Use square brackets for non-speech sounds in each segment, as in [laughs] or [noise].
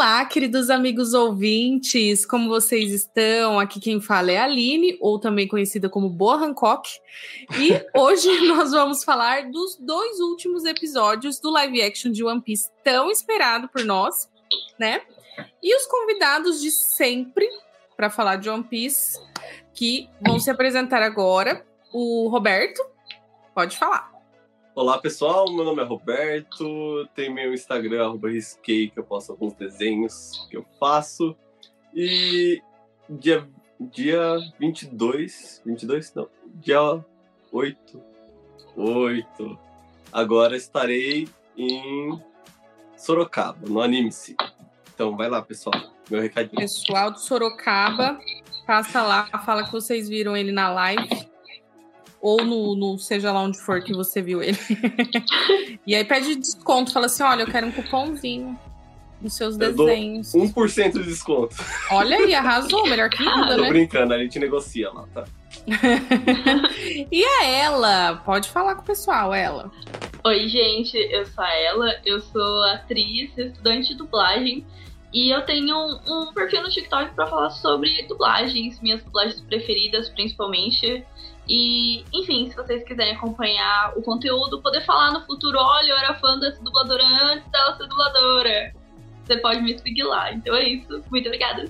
Olá, queridos amigos ouvintes, como vocês estão? Aqui quem fala é a Aline, ou também conhecida como Boa Hancock. E [laughs] hoje nós vamos falar dos dois últimos episódios do live action de One Piece, tão esperado por nós, né? E os convidados de sempre para falar de One Piece, que vão se apresentar agora. O Roberto, pode falar. Olá pessoal, meu nome é Roberto, tem meu Instagram, arroba risquei, que eu posto alguns desenhos que eu faço. E dia, dia 22, 22? Não, dia 8, 8. Agora estarei em Sorocaba, no Anime-se. Então vai lá, pessoal, meu recadinho. Pessoal do Sorocaba, passa lá, fala que vocês viram ele na live ou no, no, seja lá onde for que você viu ele. [laughs] e aí pede desconto, fala assim: olha, eu quero um cupomzinho nos seus eu desenhos. 1% de desconto. Olha aí, arrasou, melhor que nada, Tô né? brincando, a gente negocia lá, tá? [laughs] e a ela? Pode falar com o pessoal, ela. Oi, gente, eu sou a Ela, eu sou atriz, estudante de dublagem. E eu tenho um, um perfil no TikTok para falar sobre dublagens, minhas dublagens preferidas, principalmente. E, enfim, se vocês quiserem acompanhar o conteúdo, poder falar no futuro, olha, eu era fã dessa dubladora antes dela ser dubladora. Você pode me seguir lá. Então é isso. Muito obrigada.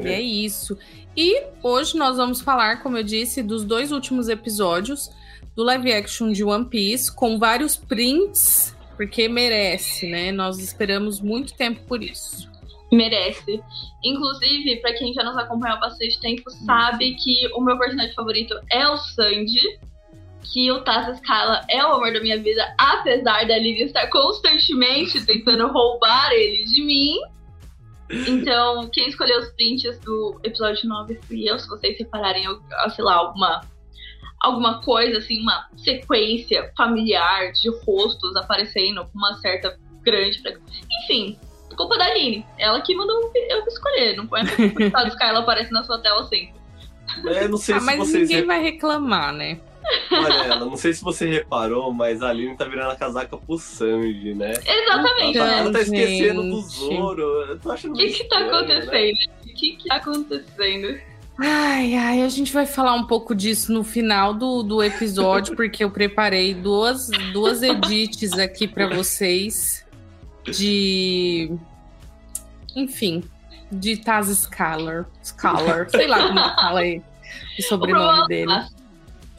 É isso. E hoje nós vamos falar, como eu disse, dos dois últimos episódios do live action de One Piece, com vários prints, porque merece, né? Nós esperamos muito tempo por isso merece. Inclusive, para quem já nos acompanha há bastante tempo, sabe que o meu personagem favorito é o Sandy, que o Taz Scala é o amor da minha vida, apesar da Lívia estar constantemente tentando [laughs] roubar ele de mim. Então, quem escolheu os prints do episódio 9 fui eu, se vocês separarem, sei lá, alguma, alguma coisa, assim, uma sequência familiar de rostos aparecendo com uma certa grande. Enfim, culpa da Aline. Ela que mandou eu escolher, não foi a dos ela aparece na sua tela sempre. É, não sei ah, se mas vocês ninguém vai reclamar, né? Olha, ela, não sei se você reparou, mas a Aline tá virando a casaca pro Sanji, né? Exatamente. Ela, tá, ela tá esquecendo do Zoro. Eu tô achando O que que tá né? acontecendo? O que que tá acontecendo? Ai, ai, a gente vai falar um pouco disso no final do, do episódio, porque eu preparei duas, duas edits aqui para vocês de. Enfim, de Taz Scalar. Scalar, [laughs] sei lá como fala aí o sobrenome o dele.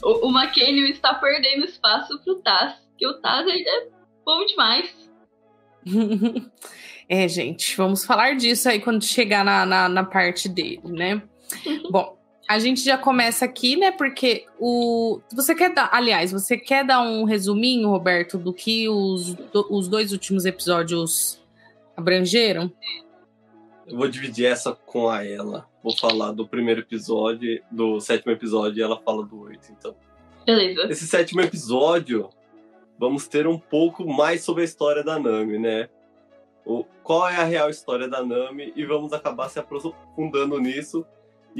O, o está perdendo espaço pro Taz, que o Taz ainda é bom demais. [laughs] é, gente, vamos falar disso aí quando chegar na, na, na parte dele, né? [laughs] bom, a gente já começa aqui, né? Porque o. Você quer dar. Aliás, você quer dar um resuminho, Roberto, do que os, do, os dois últimos episódios abrangeram? Eu vou dividir essa com a ela. Vou falar do primeiro episódio, do sétimo episódio, e ela fala do oito, então. Beleza. Esse sétimo episódio, vamos ter um pouco mais sobre a história da Nami, né? O, qual é a real história da Nami, e vamos acabar se aprofundando nisso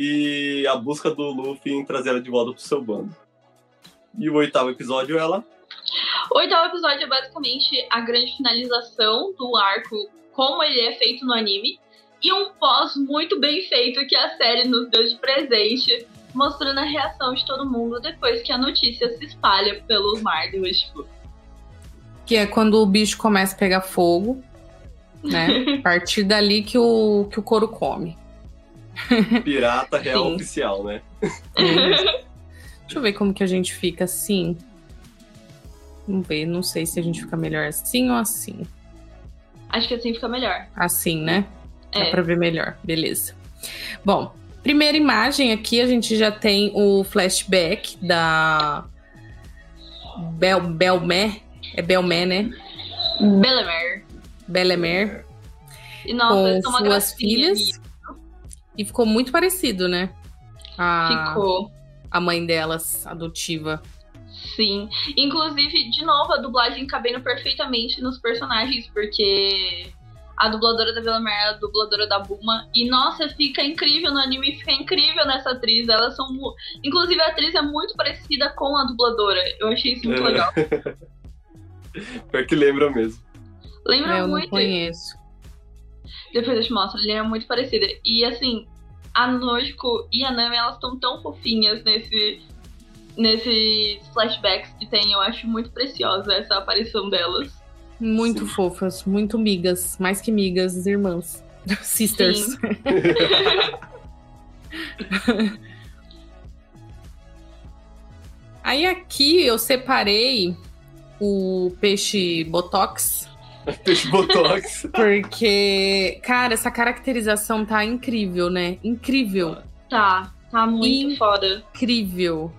e a busca do Luffy em trazer ela de volta pro seu bando. E o oitavo episódio, ela? O oitavo episódio é basicamente a grande finalização do arco como ele é feito no anime. E um pós muito bem feito que a série nos deu de presente, mostrando a reação de todo mundo depois que a notícia se espalha pelos mares do tipo. Que é quando o bicho começa a pegar fogo, né? [laughs] a partir dali que o, que o couro come. Pirata [laughs] real Sim. oficial, né? Deixa eu ver como que a gente fica assim. Vamos ver, não sei se a gente fica melhor assim ou assim. Acho que assim fica melhor. Assim, né? É. Dá pra ver melhor, beleza. Bom, primeira imagem aqui a gente já tem o flashback da Bel Belmer. É Belmer, né? Belemer. Belemer. E nossa, com suas filhas. E ficou muito parecido, né? A, ficou. A mãe delas, adotiva. Sim. Inclusive, de novo, a dublagem cabendo perfeitamente nos personagens, porque a dubladora da Vila Mer é a dubladora da Buma. E, nossa, fica incrível no anime, fica incrível nessa atriz. Elas são. Inclusive, a atriz é muito parecida com a dubladora. Eu achei isso muito é. legal. [laughs] Pior que lembra mesmo. Lembra eu muito. Eu não conheço. Depois eu te mostro, ele é muito parecida. E assim, a Nojiko e a Nami, elas estão tão fofinhas nesse nesses flashbacks que tem. Eu acho muito preciosa essa aparição delas. Muito Sim. fofas, muito migas, mais que migas, irmãs. [laughs] Sisters. [laughs] Aí aqui eu separei o peixe botox. [laughs] peixe botox. Porque, cara, essa caracterização tá incrível, né? Incrível. Tá, tá muito incrível. foda. Incrível.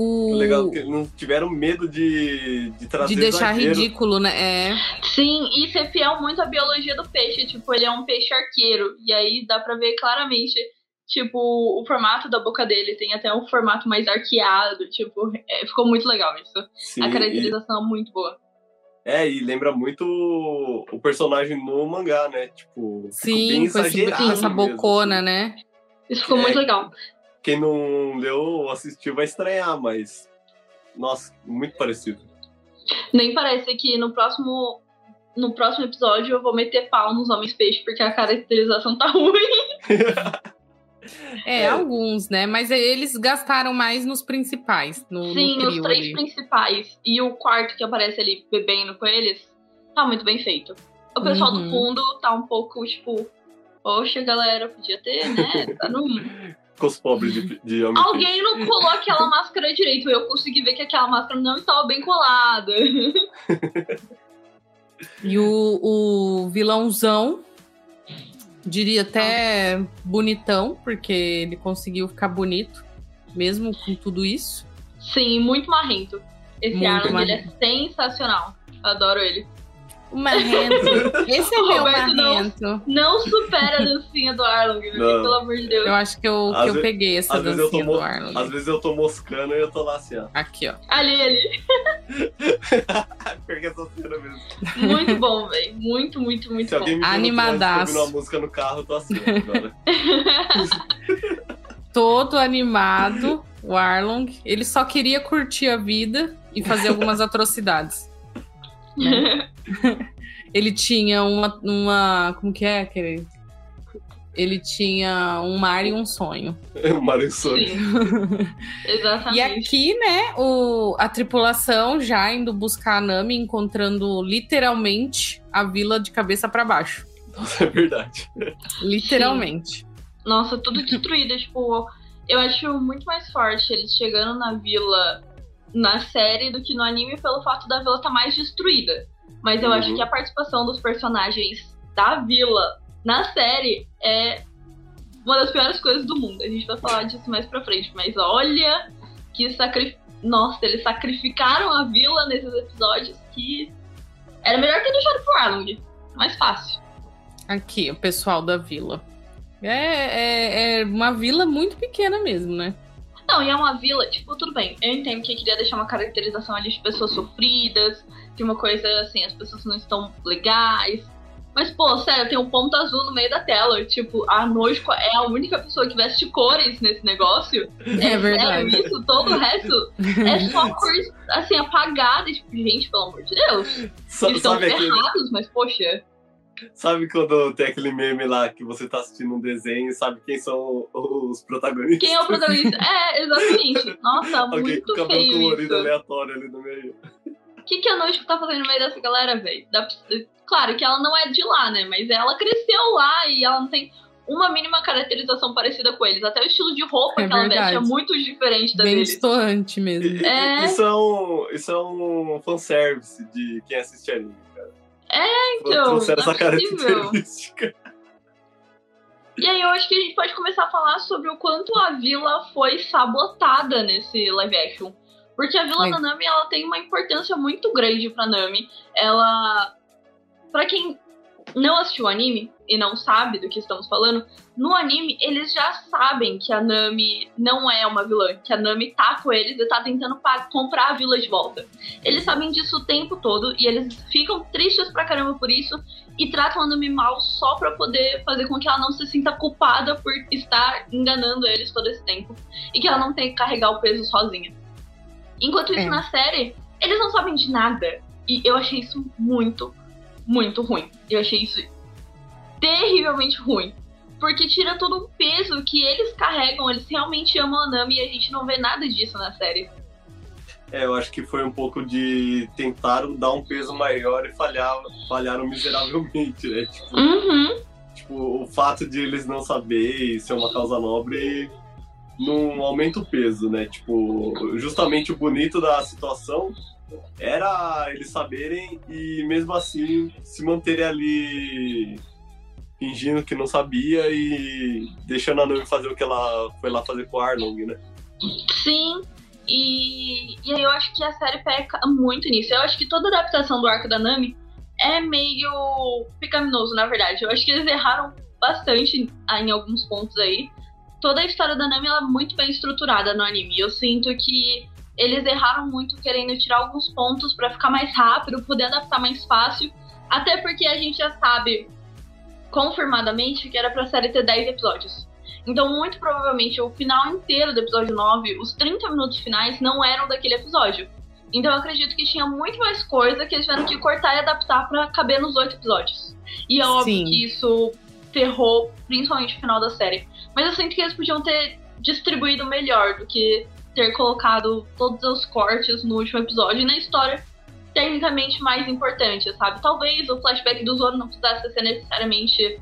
O... Legal que não tiveram medo de, de trazer De deixar ridículo, né? É. Sim, e ser fiel muito à biologia do peixe. Tipo, ele é um peixe arqueiro. E aí dá pra ver claramente, tipo, o formato da boca dele tem até um formato mais arqueado. Tipo, é, ficou muito legal isso. Sim, A caracterização e... é muito boa. É, e lembra muito o personagem no mangá, né? Tipo, Sim, bem com, esse, com essa bocona, mesmo. né? Isso ficou é, muito legal quem não leu ou assistiu vai estranhar, mas. Nossa, muito parecido. Nem parece que no próximo. No próximo episódio eu vou meter pau nos homens peixe, porque a caracterização tá [laughs] ruim. [laughs] É, é, alguns, né? Mas eles gastaram mais nos principais. No, Sim, no os três ali. principais. E o quarto que aparece ali bebendo com eles, tá muito bem feito. O pessoal uhum. do fundo tá um pouco, tipo, poxa, galera, podia ter, né? Tá no [laughs] com os pobres de, de homem. Alguém não colou aquela [laughs] máscara direito. Eu consegui ver que aquela máscara não estava bem colada. [laughs] e o, o vilãozão, diria até bonitão, porque ele conseguiu ficar bonito, mesmo com tudo isso. Sim, muito marrento. Esse muito Arnold, ele é sensacional. Adoro ele. O marrento. Esse é o meu marrento. Não, não supera a dancinha do Arlong, pelo amor de Deus. Eu acho que eu, que eu peguei essa dancinha do Arlong. Às vezes eu tô moscando e eu tô lá assim, ó. Aqui, ó. Ali, ali. Porque essa cena mesmo. Muito bom, velho. Muito, muito, muito Se bom. Me Animadaço. Se uma música no carro, eu tô assim agora. [laughs] Todo animado, o Arlong. Ele só queria curtir a vida e fazer algumas [laughs] atrocidades. Né? [laughs] ele tinha uma, uma. Como que é aquele? Ele tinha um mar e um sonho. [laughs] um mar e um sonho. [laughs] Exatamente. E aqui, né, o, a tripulação já indo buscar a Nami, encontrando literalmente a vila de cabeça para baixo. Nossa, é verdade. Literalmente. Sim. Nossa, tudo destruído. tipo, eu acho muito mais forte eles chegando na vila na série do que no anime pelo fato da vila estar tá mais destruída. Mas eu uhum. acho que a participação dos personagens da vila na série é uma das piores coisas do mundo. A gente vai falar disso mais pra frente. Mas olha que sacrifício. Nossa, eles sacrificaram a vila nesses episódios que era melhor ter deixado pro Arlong. Mais fácil. Aqui, o pessoal da vila. É, é, é uma vila muito pequena mesmo, né? Não, e é uma vila, tipo, tudo bem. Eu entendo que queria deixar uma caracterização ali de pessoas sofridas, de uma coisa assim, as pessoas não estão legais. Mas, pô, sério, tem um ponto azul no meio da tela. Tipo, a Nojiko é a única pessoa que veste cores nesse negócio. [laughs] É, é verdade. Sério, isso, todo o resto é só [laughs] cores, assim, apagadas. Tipo, gente, pelo amor de Deus. Eles estão ferrados, mas, poxa. Sabe quando tem aquele meme lá que você tá assistindo um desenho e sabe quem são os protagonistas? Quem é o protagonista? é, exatamente. Nossa, Alguém muito com cabelo feio colorido isso. aleatório ali no meio. O que, que a Noite tá fazendo no meio dessa galera, velho? Claro que ela não é de lá, né? Mas ela cresceu lá e ela não tem uma mínima caracterização parecida com eles. Até o estilo de roupa é que ela veste é muito diferente da Bem deles. distoante mesmo. É... Isso é um, isso é um fanservice de quem assiste anime. É, então. Trouxeram essa característica. E aí eu acho que a gente pode começar a falar sobre o quanto a vila foi sabotada nesse live action. Porque a vila da Nami, ela tem uma importância muito grande pra Nami. Ela... Pra quem não assistiu o anime e não sabe do que estamos falando, no anime eles já sabem que a Nami não é uma vilã, que a Nami tá com eles e tá tentando comprar a vila de volta. Eles sabem disso o tempo todo e eles ficam tristes pra caramba por isso e tratam a Nami mal só pra poder fazer com que ela não se sinta culpada por estar enganando eles todo esse tempo e que ela não tenha que carregar o peso sozinha. Enquanto isso, é. na série, eles não sabem de nada. E eu achei isso muito, muito ruim. Eu achei isso terrivelmente ruim. Porque tira todo um peso que eles carregam, eles realmente amam a Nami e a gente não vê nada disso na série. É, eu acho que foi um pouco de tentar dar um peso maior e falhar, falharam miseravelmente, né? Tipo, Uhum. tipo, o fato de eles não saber ser uma causa nobre não aumenta o peso, né? Tipo, justamente o bonito da situação era eles saberem e mesmo assim se manterem ali fingindo que não sabia e deixando a Nami fazer o que ela foi lá fazer com o Arlong, né? Sim. E, e eu acho que a série peca muito nisso. Eu acho que toda adaptação do arco da Nami é meio pecaminoso, na verdade. Eu acho que eles erraram bastante em alguns pontos aí. Toda a história da Nami ela é muito bem estruturada no anime. Eu sinto que eles erraram muito querendo tirar alguns pontos pra ficar mais rápido, poder adaptar mais fácil. Até porque a gente já sabe confirmadamente que era pra série ter 10 episódios. Então, muito provavelmente, o final inteiro do episódio 9, os 30 minutos finais, não eram daquele episódio. Então, eu acredito que tinha muito mais coisa que eles tiveram que cortar e adaptar pra caber nos oito episódios. E é óbvio Sim. que isso ferrou principalmente o final da série. Mas eu sinto que eles podiam ter distribuído melhor do que ter colocado todos os cortes no último episódio e na história tecnicamente mais importante, sabe? Talvez o flashback do Zoro não precisasse ser necessariamente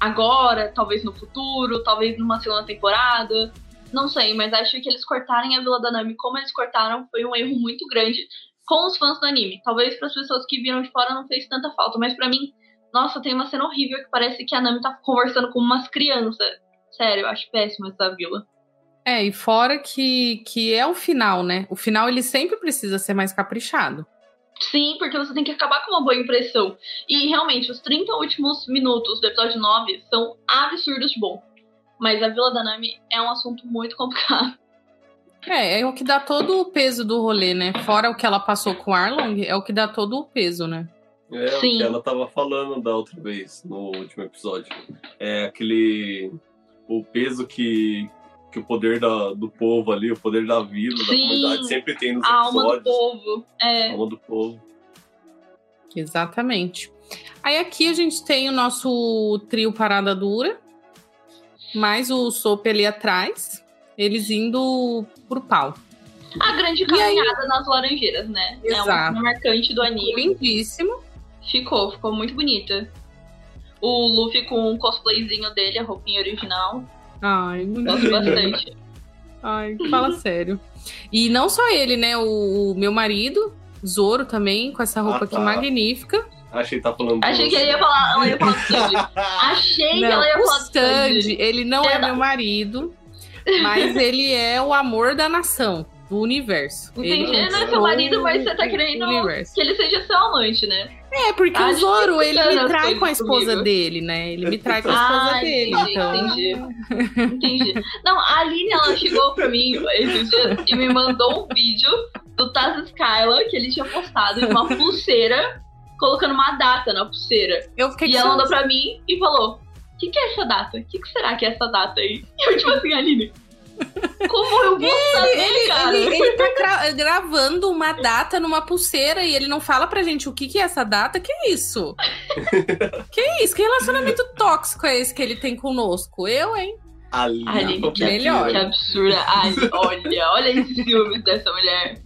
agora, talvez no futuro, talvez numa segunda temporada. Não sei, mas acho que eles cortarem a Vila da Nami como eles cortaram foi um erro muito grande com os fãs do anime. Talvez para as pessoas que viram de fora não fez tanta falta, mas para mim, nossa, tem uma cena horrível que parece que a Nami tá conversando com umas crianças. Sério, eu acho péssimo essa vila. É, e fora que, que é o final, né? O final ele sempre precisa ser mais caprichado. Sim, porque você tem que acabar com uma boa impressão. E realmente, os 30 últimos minutos do episódio 9 são absurdos de bom. Mas a Vila da Nami é um assunto muito complicado. É, é o que dá todo o peso do rolê, né? Fora o que ela passou com o Arlong, é o que dá todo o peso, né? É o Sim. que ela tava falando da outra vez, no último episódio. É aquele. O peso que, que o poder da, do povo ali, o poder da vila, da Sim. comunidade, sempre tem nos A alma do episódios. povo. A É. alma do povo. Exatamente. Aí aqui a gente tem o nosso trio Parada Dura, mais o Soap ali atrás, eles indo pro pau. A grande E aí? caminhada nas laranjeiras, né? É Exato. uma marcante do anime. Lindíssimo. Ficou, ficou muito bonita. O Luffy com o cosplayzinho dele, a roupinha original. Ai, muito Gosto bastante. Ai, fala sério. E não só ele, né? O, o meu marido, Zoro também, com essa roupa Ah, aqui tá. magnífica. Achei que tá falando. Achei que ele ia falar, ela ia falar. [laughs] Achei que Não, ela ia o falar Sanji. Sanji, ele não é Perdão. meu marido, mas [laughs] ele é o amor da nação, do universo. Entendi. Ele não é seu marido, mas você tá o querendo universo. que ele seja seu amante, né? É, porque Ah, o Zoro, ele me trai com a esposa comigo. dele, né? Ele me trai com a esposa Ah, dele, entendi, então... entendi. Entendi. Não, a Aline, ela chegou pra mim esses dias e me mandou um vídeo do Taz Skyla que ele tinha postado de uma pulseira, colocando uma data na pulseira. Eu fiquei E ela mandou pra mim e falou: O que, que é essa data? O que, que será que é essa data aí? E [laughs] eu, tipo assim, Aline, como eu vou saber, Ele, cara? ele, ele tá gra- gravando uma data numa pulseira e ele não fala pra gente o que, que é essa data. Que isso? [laughs] que isso? Que relacionamento tóxico é esse que ele tem conosco? Eu, hein? Ali, Aline, que, Melhor. que absurda. Ai, olha, olha esse ciúmes dessa mulher.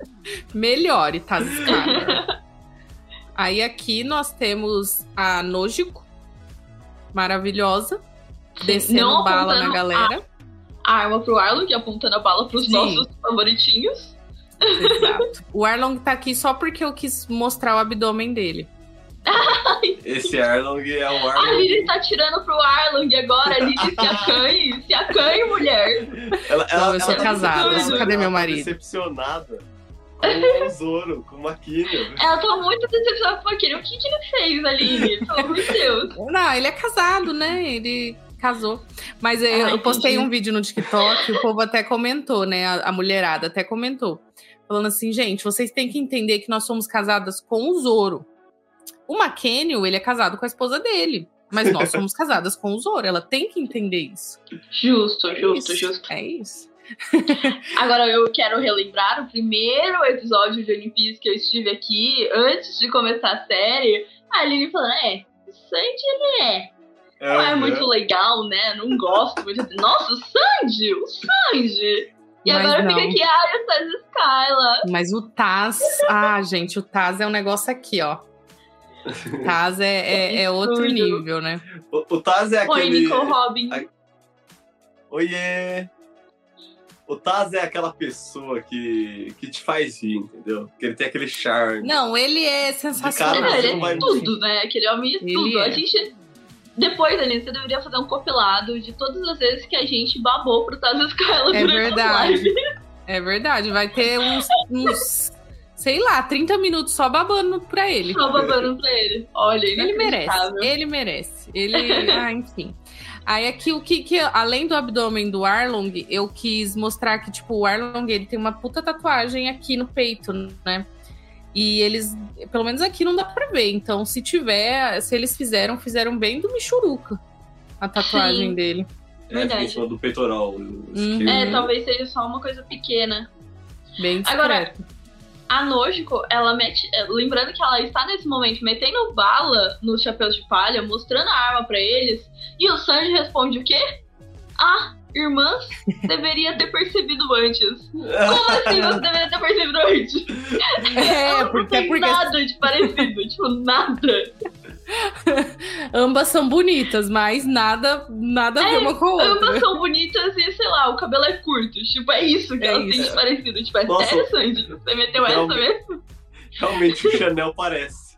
Melhore, [laughs] Skyler. Aí aqui nós temos a Nojiko, maravilhosa, descendo Não bala na galera. A arma pro Arlong, apontando a bala pros Sim. nossos favoritinhos. Exato. O Arlong tá aqui só porque eu quis mostrar o abdômen dele. [laughs] Esse Arlong é o A Arlong. Lily tá tirando pro Arlong agora. A Lily se acanhe, se acanhe, mulher. Ela, Não, eu sou tá casada, decepcionada, cadê meu ela tá marido? Decepcionada com [laughs] o Zoro, com o Maquinha. Ela tá muito decepcionada com aquele. O que, que ele fez, Aline? Pelo amor de Deus. Não, ele é casado, né? Ele casou. Mas eu, Ah, eu postei um vídeo no TikTok, o povo até comentou, né? A, a mulherada até comentou. Falando assim, gente, vocês têm que entender que nós somos casadas com o Zoro. O McKenny, ele é casado com a esposa dele. Mas nós [laughs] somos casadas com o Zoro. Ela tem que entender isso. Justo, É justo, isso. justo. É isso. [laughs] Agora eu quero relembrar o primeiro episódio de One Piece que eu estive aqui, antes de começar a série. A Aline falando, é, o Sanji ele é. Não é muito legal, né? Não gosto muito. [laughs] Nossa, o Sanji! O Sanji! E Mas agora não. fica aqui, ai, o Taz Skyla. Mas o Taz. [laughs] Ah, gente, o Taz é um negócio aqui, ó. [laughs] Taz é, é, é outro nível, né? O, o Taz é Oi, aquele. Nico Robin. a- Oiê! O Taz é aquela pessoa que, que te faz rir, entendeu? Que ele tem aquele charme. Não, ele é sensacional. cara, Ele é tudo, né? Aquele homem é Ele tudo. é. A gente. Depois, Aline, você deveria fazer um compilado de todas as vezes que a gente babou pro Taz Skyla É verdade. É verdade. Vai ter uns, uns, sei lá, 30 minutos só babando pra ele. Só babando pra ele. Olha, Ele merece, ele merece. Ele, [laughs] ah, enfim. Aí aqui o que, que além do abdômen do Arlong, eu quis mostrar que tipo o Arlong ele tem uma puta tatuagem aqui no peito, né? E eles, pelo menos aqui não dá pra ver. Então, se tiver, se eles fizeram, fizeram bem do Michuruca a tatuagem Sim. dele. É, Verdade. do peitoral. esquerdo. É, Uhum. talvez seja só uma coisa pequena. Bem Agora. A Nojiko, ela mete. é, Lembrando que ela está nesse momento metendo bala nos chapéus de palha, mostrando a arma pra eles. E o Sanji responde o quê? Ah, irmãs, deveria ter percebido antes. [laughs] Como assim você deveria ter percebido antes? É, ela não porque, tem porque nada de parecido, tipo, nada. [laughs] ambas são bonitas, mas nada, nada a ver É, uma com a outra. Ambas são bonitas e, sei lá, o cabelo é curto. Tipo, é isso que É elas têm de parecido. Tipo, é Nossa. sério, Sanji? Você meteu essa Realmente. mesmo? Realmente o Chanel parece.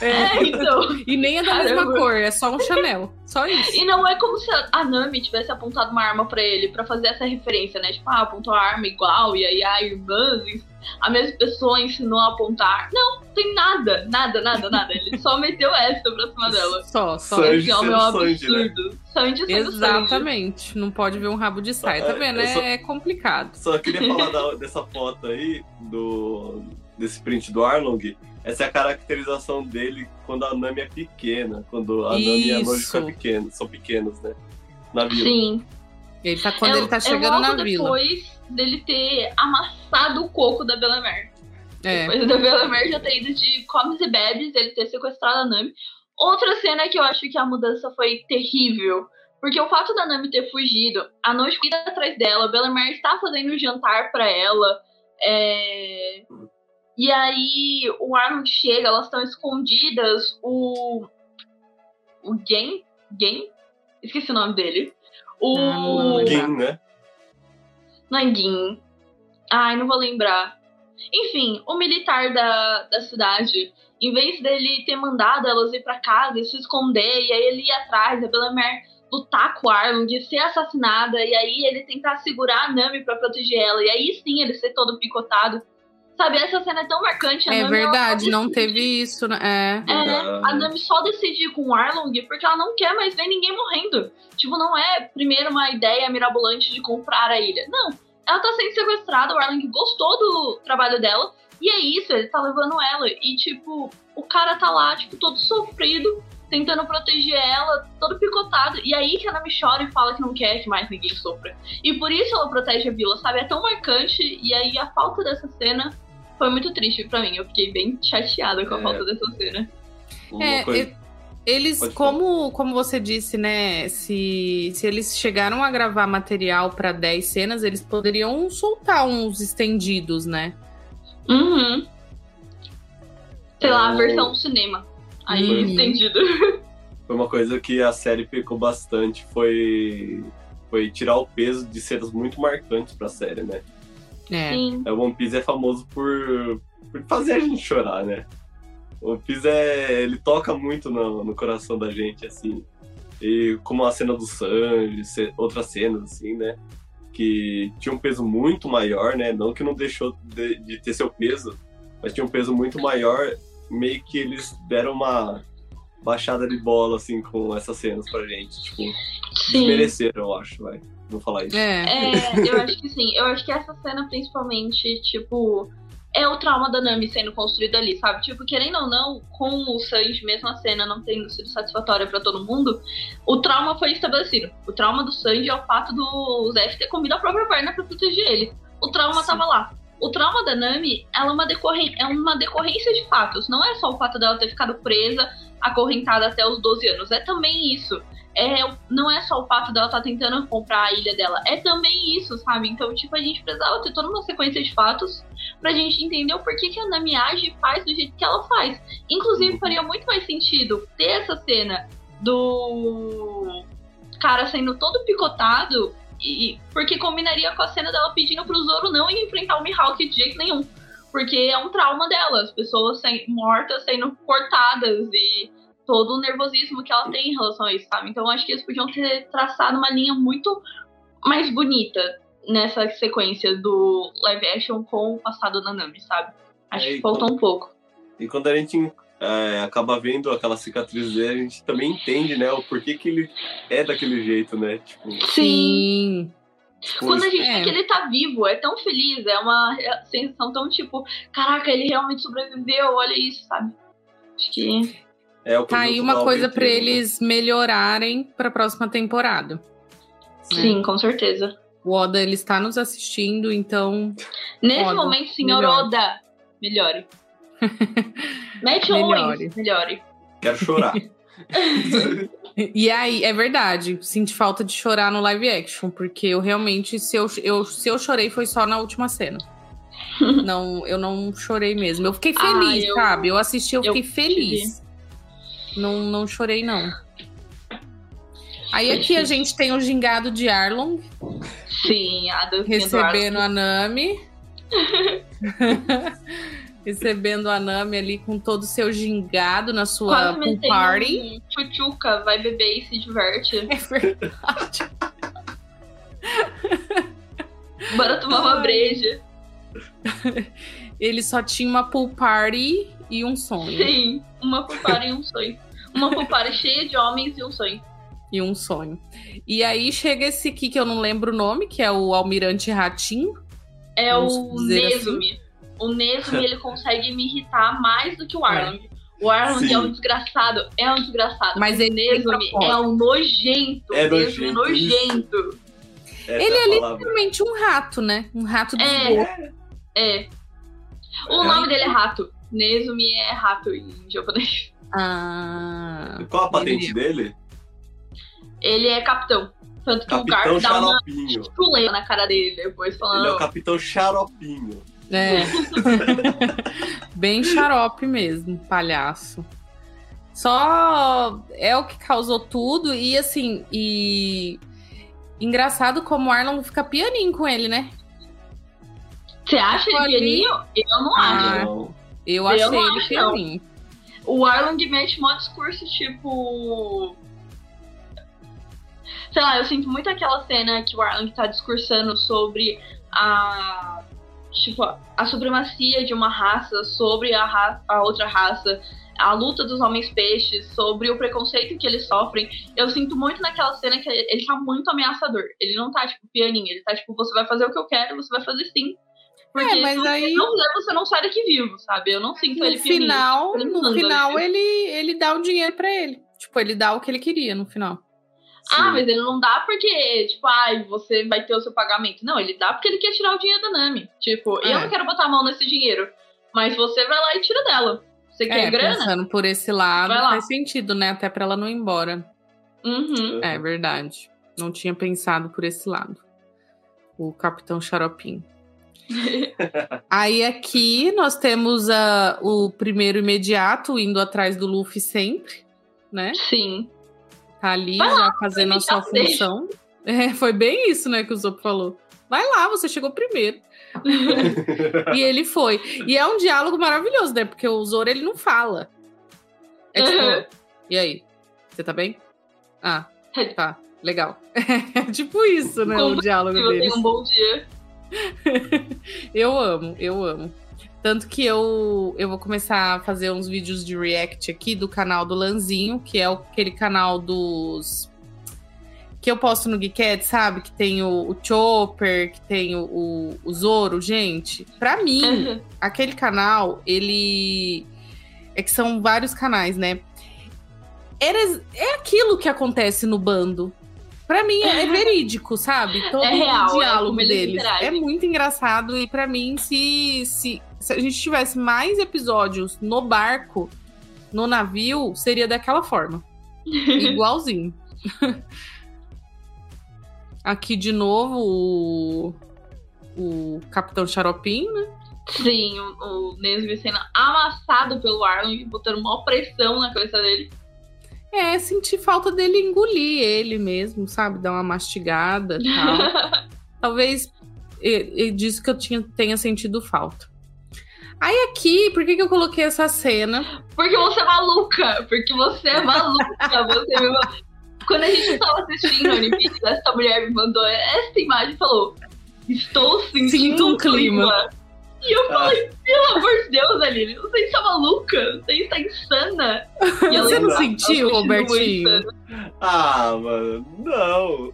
É, [laughs] então. E nem é da mesma Caramba. cor, é só um Chanel. Só isso. E não é como se a Nami tivesse apontado uma arma pra ele pra fazer essa referência, né? Tipo, ah, apontou a arma igual, e aí a irmã, a mesma pessoa ensinou a apontar. Não, não tem nada, nada, nada, nada. Ele só meteu essa pra cima dela. Só, só. Sanji Esse homem é um Sanji, né? absurdo. Sanji sendo Sanji. Exatamente. Não pode ver um rabo de saia, tá É, vendo? eu só- É complicado. Só queria falar da- dessa foto aí, do, desse print do Arlong. Essa é a caracterização dele quando a Nami é pequena. Quando a Nami e a Nojiko Isso. é pequena, são pequenos, né? Na vila. Sim. Ele tá quando é, ele tá é chegando logo na vila. depois dele ter amassado o coco da Belamer. É. Depois da Belamer já ter ido de comes e bebes, ele ter sequestrado a Nami. Outra cena que eu acho que a mudança foi terrível. Porque o fato da Nami ter fugido, a noite ir atrás dela, a Belamer está fazendo um jantar pra ela. é, E aí o Arnold chega, elas estão escondidas. O. O Gen? Gen? Esqueci o nome dele. O. Ah, não. Gin, né? Nanguin. Ai, não vou lembrar. Enfim, o militar da, da cidade, em vez dele ter mandado elas ir pra casa e se esconder, e aí ele ir atrás da Belamer lutar com o Arlong, ser assassinada, e aí ele tentar segurar a Nami pra proteger ela, e aí sim ele ser todo picotado. Sabe, essa cena é tão marcante. A É Nami, verdade, não teve isso, né? É. É, a Nami só decide ir com o Arlong porque ela não quer mais ver ninguém morrendo. Tipo, não é primeiro uma ideia mirabolante de comprar a ilha. Não. Ela tá sendo sequestrada, o Arlong gostou do trabalho dela. E é isso, ele tá levando ela. E, tipo, o cara tá lá, tipo, todo sofrido, tentando proteger ela, todo picotado. E aí que a Nami chora e fala que não quer que mais ninguém sofra. E por isso ela protege a vila, sabe? É tão marcante. E aí a falta dessa cena foi muito triste pra mim. Eu fiquei bem chateada com a É. falta dessa cena. É, coisa- eles, como, como você disse, né? Se, se eles chegaram a gravar material pra 10 cenas, eles poderiam soltar uns estendidos, né? Uhum. Sei lá, a Oh. versão cinema. Aí, Uhum. estendido. [laughs] Foi uma coisa que a série pecou bastante, foi, foi tirar o peso de cenas muito marcantes pra série, né? É. Sim. O One Piece é famoso por, por fazer a gente chorar, né? O One Piece é. ele toca muito no, no coração da gente, assim. E como a cena do Sanji, outras cenas, assim, né? Que tinha um peso muito maior, né? Não que não deixou de, de ter seu peso, mas tinha um peso muito maior. Meio que eles deram uma baixada de bola, assim, com essas cenas pra gente. Tipo, Sim. desmereceram, eu acho, vai. Vou falar isso. É. É, eu acho que sim. Eu acho que essa cena, principalmente, tipo, é o trauma da Nami sendo construído ali, sabe? Tipo, querendo ou não, com o Sanji, mesmo a cena não tendo sido satisfatória pra todo mundo, o trauma foi estabelecido. O trauma do Sanji é o fato do Zef ter comido a própria perna pra proteger ele. O trauma Sim. tava lá. O trauma da Nami, ela é uma, decorren é uma decorrência de fatos. Não é só o fato dela ter ficado presa acorrentada até os 12 anos. É também isso. É, não é só o fato dela estar tá tentando comprar a ilha dela, é também isso, sabe? Então, tipo, a gente precisava ter toda uma sequência de fatos pra gente entender o porquê que a Nami age e faz do jeito que ela faz. Inclusive, faria muito mais sentido ter essa cena do cara sendo todo picotado, e porque combinaria com a cena dela pedindo pro Zoro não enfrentar o Mihawk de jeito nenhum. Porque é um trauma dela, as pessoas sem, mortas sendo cortadas e todo o nervosismo que ela tem em relação a isso, sabe? Então acho que eles podiam ter traçado uma linha muito mais bonita nessa sequência do live action com o passado da Nami, sabe? Acho é, que faltou quando, um pouco. E quando a gente é, acaba vendo aquela cicatriz dele, a gente também entende, né, o porquê que ele é daquele jeito, né? Tipo, Sim. Quando a gente é. vê que ele tá vivo, é tão feliz, é uma sensação tão tipo, caraca, ele realmente sobreviveu, olha isso, sabe? Acho que. É, tá aí uma coisa para eles melhorarem para a próxima temporada. Sim, né? com certeza. O Oda ele está nos assistindo, então. Nesse Oda, momento, senhor melhore. Oda, melhore. [laughs] Mete melhore. melhore. Quero chorar. [laughs] E aí, é verdade, senti falta de chorar no live action, porque eu realmente, se eu, eu, se eu chorei, foi só na última cena. [laughs] não, eu não chorei mesmo. Eu fiquei feliz, ah, eu, sabe? Eu assisti, eu, eu fiquei feliz. Não, não chorei, não. Aí foi aqui difícil. a gente tem o gingado de Arlong. Sim, a Recebendo a Nami. [laughs] recebendo a Nami ali com todo o seu gingado na sua pool party. Um tchutchuca, vai beber e se diverte. É verdade. [laughs] Bora tomar uma breja. Ele só tinha uma pool party e um sonho. Sim, uma pool party e um sonho. Uma pool party cheia de homens e um sonho. E um sonho. E aí chega esse aqui que eu não lembro o nome, que é o Almirante Ratinho. É o Nezumi. Assim o Nesumi ele [laughs] consegue me irritar mais do que o Arlong. O Arlong Sim. é um desgraçado, é um desgraçado. Mas o Nesumi é um nojento. É nojento. É nojento. ele é, é literalmente um rato, né? Um rato do é, é. O é. nome dele é rato. Nesumi é rato em japonês. Ah. Qual a patente ele... dele? Ele é capitão. Tanto que capitão o Garp dá uma chuleta na cara dele depois falando. Ele é o capitão xaropinho. É. [laughs] Bem xarope mesmo, palhaço. Só é o que causou tudo e assim, e engraçado como o Arlon fica pianinho com ele, né? Você acha ele pianinho? Eu não ah, acho. Eu achei eu ele acho, pianinho. Não. O Arlong mete mó discurso tipo. Sei lá, eu sinto muito aquela cena que o Arlong tá discursando sobre a tipo, a supremacia de uma raça sobre a, raça, a outra raça, a luta dos homens peixes, sobre o preconceito que eles sofrem. Eu sinto muito naquela cena que ele tá muito ameaçador. Ele não tá, tipo, pianinho. Ele tá, tipo, você vai fazer o que eu quero, você vai fazer sim. Porque é, mas aí... não você não sai daqui vivo, sabe? Eu não sinto no ele final, pianinho. No final, ele, ele dá o dinheiro para ele. Tipo, ele dá o que ele queria no final. Ah, mas ele não dá porque, tipo, ai, você vai ter o seu pagamento. Não, ele dá porque ele quer tirar o dinheiro da Nami. Tipo, é. eu não quero botar a mão nesse dinheiro. Mas você vai lá e tira dela. Você quer é, grana? Pensando por esse lado, faz sentido, né? Até pra ela não ir embora. Uhum. É verdade. Não tinha pensado por esse lado. O Capitão Xaropinho. [laughs] Aí aqui nós temos uh, o primeiro imediato indo atrás do Luffy sempre, né? Sim. Tá ali Vai já lá, fazendo a sua função. É, foi bem isso, né, que o Zop falou. Vai lá, você chegou primeiro. [laughs] e ele foi. E é um diálogo maravilhoso, né? Porque o Zoro, ele não fala. É tipo, uhum. e aí? Você tá bem? Ah, tá. Legal. [laughs] É tipo isso, né? Como o diálogo deles. um bom dia. [laughs] eu amo, eu amo. Tanto que eu, eu vou começar a fazer uns vídeos de react aqui do canal do Lanzinho, que é aquele canal dos. Que eu posto no Geekette, sabe? Que tem o, o Chopper, que tem o, o, o Zoro. Gente, pra mim, uhum. aquele canal, ele. É que são vários canais, né? Era, é aquilo que acontece no bando. Pra mim é, verídico, sabe? Todo é real, o é diálogo é deles. É muito engraçado e para mim, se, se se a gente tivesse mais episódios no barco, no navio, seria daquela forma. [laughs] Igualzinho. [laughs] Aqui de novo o, o Capitão Xaropim, né? Sim, o, o Nesby sendo amassado pelo Arlong, botando uma pressão na cabeça dele. É, senti falta dele engolir ele mesmo, sabe? Dar uma mastigada e tal. [laughs] Talvez e, e disso que eu tinha, tenha sentido falta. Aí aqui, por que, que eu coloquei essa cena? Porque você é maluca! Porque você é maluca! [laughs] você é Quando a gente tava assistindo o Olimpíada, essa mulher me mandou essa imagem e falou: Estou sentindo Sinto um clima. clima. E eu falei, pelo amor de Deus, Aline, você está maluca? Você está insana. E Você não sentiu, Robertinho? Ah, mano, não.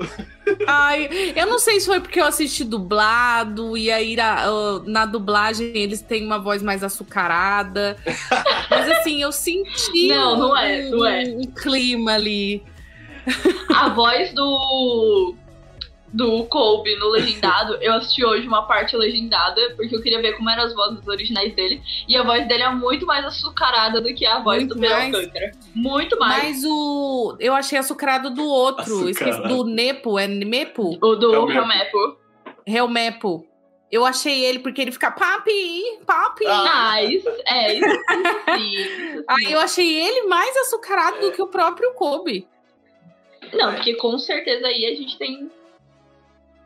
Ai, eu não sei se foi porque eu assisti dublado e aí na, na dublagem eles têm uma voz mais açucarada. [laughs] Mas assim, eu senti Não, não é, um, não é. um clima ali. A voz do. Do Colby no legendado, eu assisti hoje uma parte legendada, porque eu queria ver como eram as vozes originais dele. E a voz dele é muito mais açucarada do que a voz Muito do mais. Alcântara. Muito mais. Mas o. Eu achei açucarado do outro. Esqueci, do Nepo. É Nepo? O do Helmepo. Helmepo. Eu achei ele porque ele fica papi, papi. Ah. Isso, é, isso sim. [laughs] Aí eu achei ele mais açucarado do que o próprio Kobe. Não, porque com certeza aí a gente tem.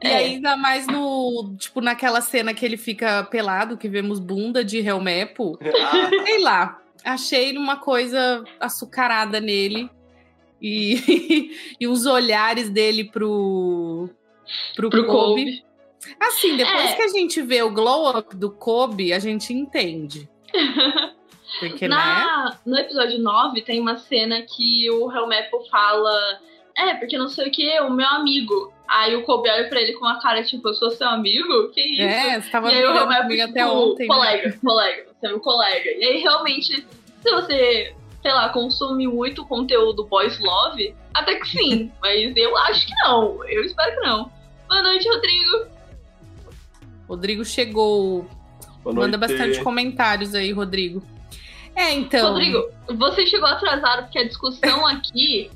E É. ainda mais no, tipo, naquela cena que ele fica pelado, que vemos bunda de Helmepo. [laughs] Ah, Sei lá, achei uma coisa açucarada nele. E, [laughs] e os olhares dele pro, pro, Pro Kobe. Colby. Assim, depois É. que a gente vê o glow up do Kobe, a gente entende. [laughs] Porque, né? Na, no episódio 9 tem uma cena que o Helmepo fala. É, porque não sei o que, o meu amigo. Aí o Kobe olha pra ele com uma cara tipo, eu sou seu amigo? Que isso? É, você tava e aí o Helmepo, comigo tipo, até ontem. né? colega, colega, você é meu colega. E aí realmente, se você, sei lá, consome muito conteúdo boys love, até que sim, [laughs] mas eu acho que não. Eu espero que não. Boa noite, Rodrigo. Rodrigo chegou. Manda bastante comentários aí, Rodrigo. É, então. Rodrigo, você chegou atrasado porque a discussão aqui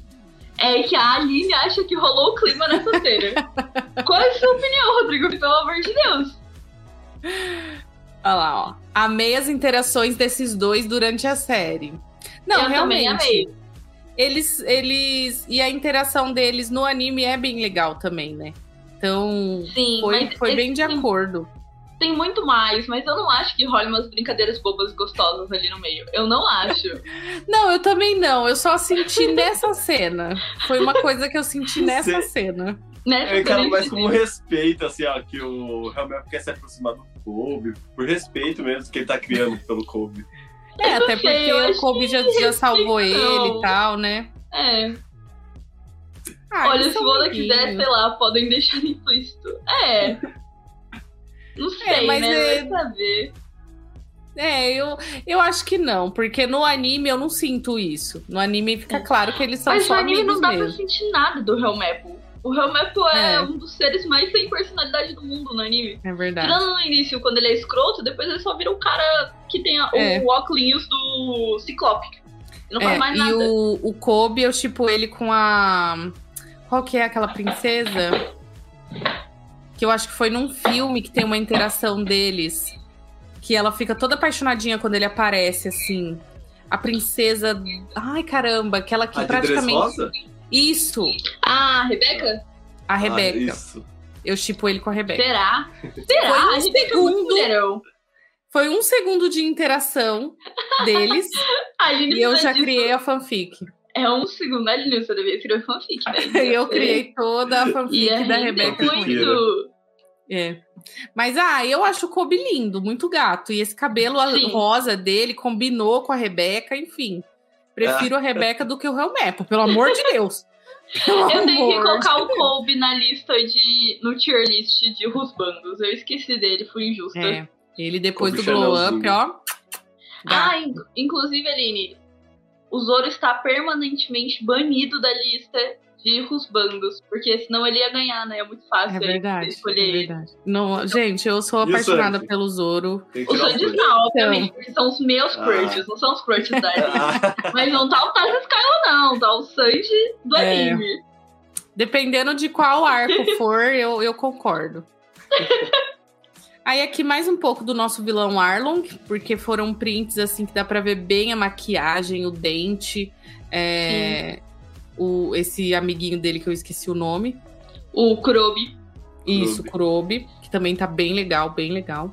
é que a Aline acha que rolou o clima nessa cena. [laughs] Qual é a sua opinião, Rodrigo? Pelo amor de Deus. Olha lá, ó. Amei as interações desses dois durante a série. Não, Eu realmente. amei. Eles, eles. E a interação deles no anime é bem legal também, né? Então. Sim, Foi, foi bem de acordo. Tem muito mais, mas eu não acho que role umas brincadeiras bobas gostosas ali no meio. Eu não acho. [laughs] Não, eu também não. Eu só senti [laughs] nessa cena. Foi uma coisa que eu senti nessa Cê- cena. Nessa É, cara, como si. respeito, assim, ó, que o Helmepo quer se aproximar do Kobe, por respeito mesmo que ele tá criando pelo Kobe. [laughs] É, Eu até sei, porque o Kobe já, já salvou ele e tal, né? É. Ah, Olha, se o Oda quiser, sei lá, podem deixar implícito. É. Não sei, mas né? é- saber. É, eu, eu acho que não, porque no anime eu não sinto isso. No anime fica claro que eles são Mas só no anime não dá mesmo. pra sentir nada do Helmepo. O Helmepo é, É. um dos seres mais sem personalidade do mundo no anime. É verdade. Tirando no início, quando ele é escroto, depois ele só vira o cara que tem a- É. o óculos do Ciclope. Ele não faz É, mais e nada. o, o Kobe, eu tipo ele com a. Qual que é aquela princesa? Que eu acho que foi num filme que tem uma interação deles. Que ela fica toda apaixonadinha quando ele aparece, assim. A princesa. Ai, caramba, aquela que A praticamente. Rosa? Isso, Ah, Rebeca? a Rebeca. Ah, isso. eu tipo ele com a Rebeca. Será? Será? Foi um a Rebeca é segundo. mulherão. Foi um segundo de interação deles [laughs] A e eu já disso. criei a fanfic. É um segundo. A Aline, você devia criar fanfic, né? [laughs] E eu criei toda a fanfic da Rebeca. muito. É. Mas, ah, eu acho o Kobe lindo, muito gato. E esse cabelo Sim. rosa dele combinou com a Rebeca, enfim. Prefiro a Rebeca do que o Helmepo, pelo amor de Deus. [laughs] Pelo Eu tenho que colocar o Colby na lista de. no tier list de Rusbandos. Eu esqueci dele, fui injusta. É, ele depois Kobe do glow up, ó. gato. Ah, in- inclusive, Aline, o Zoro está permanentemente banido da lista dividir os bandos, porque senão ele ia ganhar, né? É muito fácil É verdade. escolher É ele. verdade. Não, gente, eu sou apaixonada Sanji? pelo Zoro. Sanji os dois. não, obviamente, porque são os meus Ah. crushes, não são os crushes da. [laughs] Ah, Mas não tá o Taz Skyla, não, tá o Sanji do É. anime. Dependendo de qual arco [laughs] for, eu, eu concordo. [laughs] Aí aqui mais um pouco do nosso vilão Arlong, porque foram prints assim que dá pra ver bem a maquiagem, o dente, é, o, esse amiguinho dele que eu esqueci o nome. O Kurobi. Isso, Kurobi, que também tá bem legal, bem legal.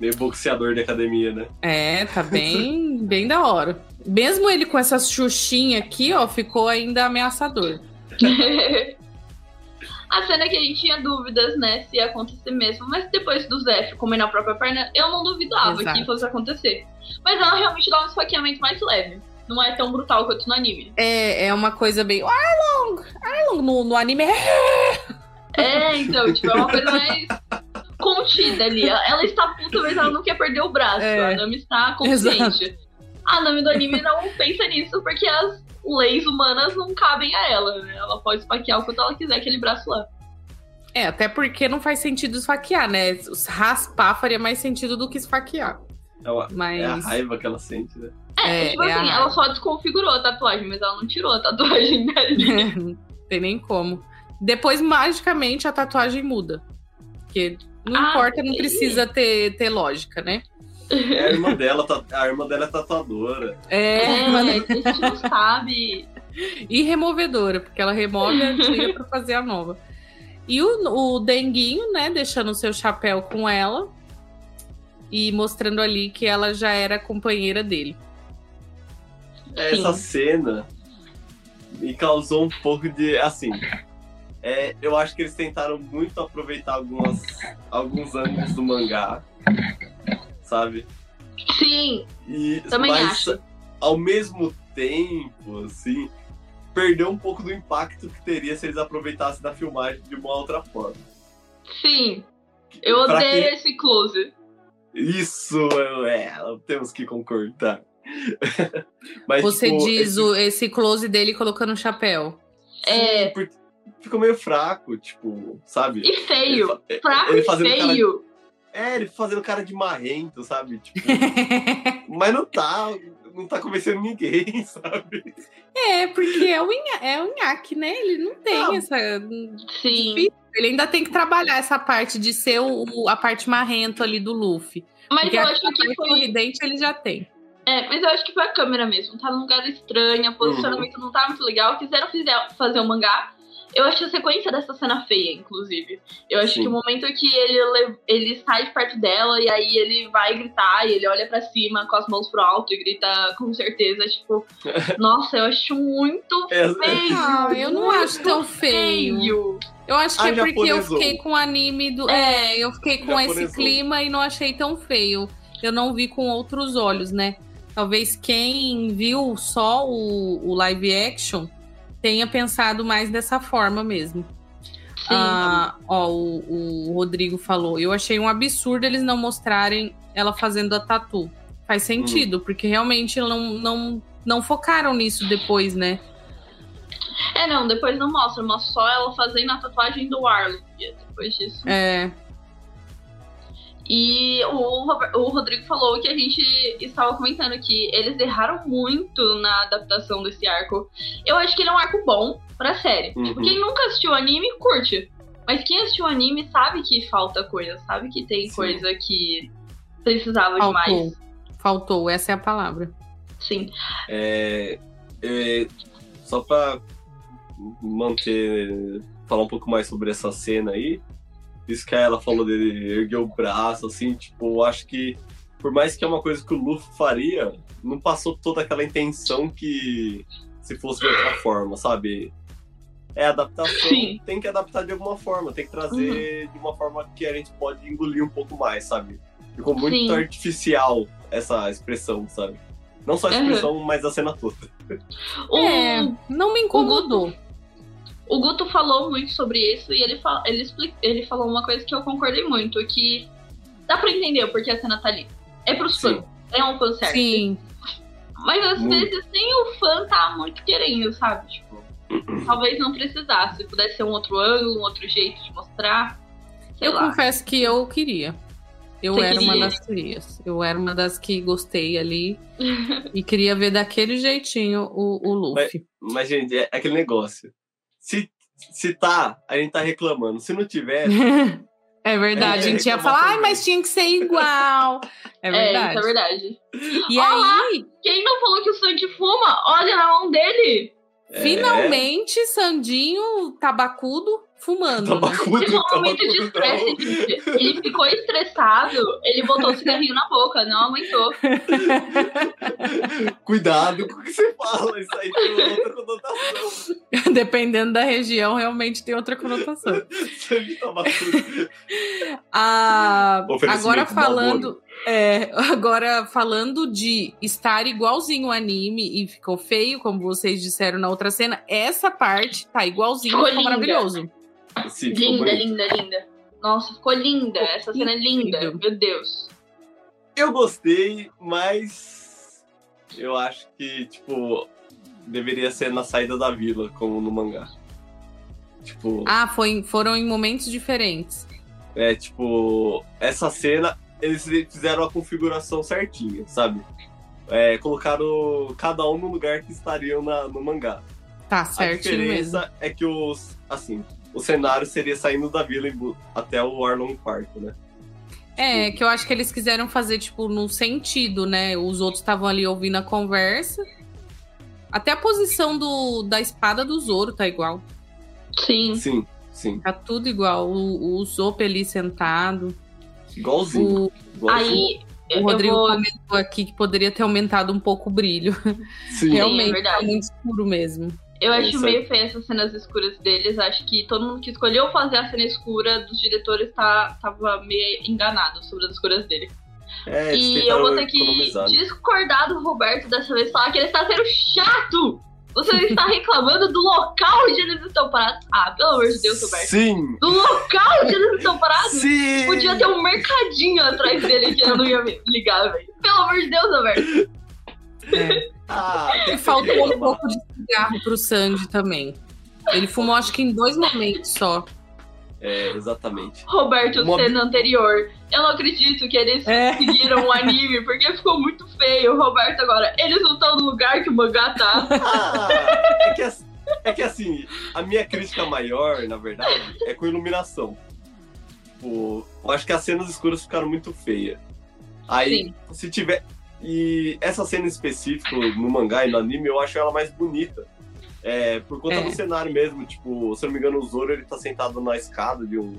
meio boxeador de academia, né? É, tá bem, [laughs] bem da hora. Mesmo ele com essa xuxinha aqui, ó, ficou ainda ameaçador. [laughs] a cena que a gente tinha dúvidas, né, se ia acontecer mesmo. Mas depois do Zef comer na própria perna, eu não duvidava Exato. que fosse acontecer. Mas ela realmente dá um esfaqueamento mais leve. Não é tão brutal quanto no anime. É, é uma coisa bem. Arlong! Arlong no, no anime é. [laughs] É, então, tipo, é uma coisa mais contida ali. Ela está puta, mas ela não quer perder o braço. É. A Nami está consciente. A Nami do anime não pensa nisso porque as leis humanas não cabem a ela, né? Ela pode esfaquear o quanto ela quiser aquele braço lá. É, até porque não faz sentido esfaquear, né? Raspar faria mais sentido do que esfaquear. É, uma- Mas. é a raiva que ela sente, né? É, É, tipo é a assim, raiva. ela só desconfigurou a tatuagem, mas ela não tirou a tatuagem [laughs] dali. não [laughs] tem nem como. Depois, magicamente, a tatuagem muda. Porque não Ah, importa, não precisa ter, ter lógica, né? É a irmã dela, tá- a irmã dela é tatuadora. É, É, a gente não sabe. e removedora, porque ela remove a antiga pra fazer a nova. E o, o Denguinho, né, deixando o seu chapéu com ela e mostrando ali que ela já era companheira dele. Essa Sim. cena me causou um pouco de. Assim. é, eu acho que eles tentaram muito aproveitar algumas, alguns ângulos do mangá. Sabe? Sim, E, Também mas, acho. ao mesmo tempo, assim, perdeu um pouco do impacto que teria se eles aproveitassem da filmagem de uma outra forma. sim. Eu Pra odeio quem- esse close. Isso, é, temos que concordar. [laughs] Mas, Você tipo, diz esse- o, esse close dele colocando o chapéu. É. Sim, porque ficou meio fraco, tipo, sabe? E feio. Ele fa- é- Fraco ele e fazendo cara feio. É, ele fazendo cara de marrento, sabe? Tipo, [laughs] mas não tá, não tá convencendo ninguém, [laughs] sabe? é, porque é o, Inha, é o Inhaque, né? Ele não tem Ah. essa. Sim. Ele ainda tem que trabalhar essa parte de ser o, o- a parte marrento ali do Luffy. Mas Porque eu acho que foi. sorridente ele já tem. É, mas eu acho que foi a câmera mesmo. Tá num lugar estranho, o posicionamento não tá muito legal. Quiseram fizer- fazer um mangá. Eu acho a sequência dessa cena feia, inclusive. Eu acho Sim. que o momento que ele, le- ele sai de perto dela e aí ele vai gritar e ele olha pra cima com as mãos pro alto e grita com certeza, tipo, [laughs] nossa, eu acho muito É, feio. Ah, eu não muito acho tão feio. feio. Eu acho que Ah, é porque eu fiquei com o anime do. É, eu fiquei com esse Japonesou. clima e não achei tão feio. Eu não vi com outros olhos, né? Talvez quem viu só o, o live action tenha pensado mais dessa forma mesmo. Sim. Ah, ó, o, o Rodrigo falou. Eu achei um absurdo eles não mostrarem ela fazendo a tatu. Faz sentido, porque realmente não, não, não focaram nisso depois, né? É, não, depois não mostra, mostra só ela fazendo a tatuagem do Arlo. Depois disso. É. E o, o Rodrigo falou que a gente estava comentando que eles erraram muito na adaptação desse arco. Eu acho que ele é um arco bom pra série. Uhum. Tipo, quem nunca assistiu anime, curte. Mas quem assistiu anime sabe que falta coisa, sabe que tem Sim. coisa que precisava Faltou. demais. Faltou, essa é a palavra. Sim. É, é, só pra manter. falar um pouco mais sobre essa cena aí. Isso que ela falou dele erguer o braço, assim, tipo, acho que por mais que é uma coisa que o Luffy faria, não passou toda aquela intenção que se fosse de outra forma, sabe? É adaptação, Sim. tem que adaptar de alguma forma, tem que trazer de uma forma que a gente pode engolir um pouco mais, sabe? Ficou muito Sim. artificial essa expressão, sabe? Não só a Uhum. expressão, mas a cena toda. É, não me incomodou. O Guto falou muito sobre isso e ele, fa ele, ele falou uma coisa que eu concordei muito, que dá pra entender o porquê a cena tá ali. É pros Sim. fãs. É um fanservice. Sim, Mas às Muito. vezes nem o fã tá muito querendo, sabe? Tipo, [clears throat] talvez não precisasse. Se pudesse ser um outro ângulo, um outro jeito de mostrar. sei Eu lá. confesso que eu queria. Eu Você era uma queria? das querias. Eu era uma das que gostei ali. [laughs] e queria ver daquele jeitinho o, o Luffy. Mas, gente, é aquele negócio. Se, se tá, a gente tá reclamando. Se não tiver, [laughs] É verdade, É, a gente ia reclamar falar, ai, também. mas tinha que ser igual. É [laughs] É, verdade. isso é verdade. E Olá! aí, Quem não falou que o Sandy fuma? Olha na mão dele! é, finalmente, Sandinho tabacudo fumando. né? tabacudo, Teve um momento de estresse. Ele ficou estressado, ele botou o cigarrinho na boca, não aguentou. [laughs] Cuidado com o que você fala. Isso aí tem outra conotação. [laughs] Dependendo da região, realmente tem outra conotação. [laughs] Ah, agora do falando, é, agora falando de estar igualzinho o anime e ficou feio, como vocês disseram na outra cena, essa parte tá igualzinho, Ficou maravilhoso. Sim, ficou Linda, linda, linda. Nossa, ficou linda. Essa cena é linda. Meu Deus. Eu gostei, mas eu acho que, tipo, deveria ser na saída da vila, como no mangá. Tipo, Ah, foi, foram em momentos diferentes. é tipo, essa cena, eles fizeram a configuração certinha, sabe? É, colocaram cada um no lugar que estariam na, no mangá. Tá a certinho mesmo. diferença é que os, assim, o cenário seria saindo da vila e até o Arlong Park, né? É, que eu acho que eles quiseram fazer, tipo, num sentido, né? Os outros estavam ali ouvindo a conversa. Até a posição do, da espada do Zoro tá igual. Sim. Sim, sim. Tá tudo igual. O, o Zop ali sentado. Igualzinho. O, igualzinho. Aí, o eu Rodrigo vou... comentou aqui que poderia ter aumentado um pouco o brilho. Sim. [laughs] Realmente, verdade. tá muito escuro mesmo. Eu acho Isso meio feio essas cenas escuras deles. Acho que todo mundo que escolheu fazer a cena escura dos diretores tá, tava meio enganado sobre as escuras dele. É, e eu vou ter que discordar do Roberto dessa vez, falar que ele está sendo chato! Você está [laughs] reclamando do local onde eles estão parados. Ah, pelo amor de Deus, Roberto. Sim! Do local onde eles estão parados? Sim! Podia ter um mercadinho atrás dele que eu não ia me ligar, velho. Pelo amor de Deus, Roberto. [laughs] É. Ah, que Faltou um pouco de cigarro pro Sandy também. Ele fumou, acho que em dois momentos só. É, exatamente. Roberto, Uma- cena anterior. Eu não acredito que eles É. seguiram o anime, porque ficou muito feio. Roberto, agora, eles não estão no lugar que o mangá tá. Ah, é que, é que assim, a minha crítica maior, na verdade, é com iluminação. Tipo, eu acho que as cenas escuras ficaram muito feias. Aí, Sim. se tiver. E essa cena específica no mangá e no anime, eu acho ela mais bonita. É, por conta É. do cenário mesmo, tipo, se eu não me engano, o Zoro ele tá sentado na escada de um.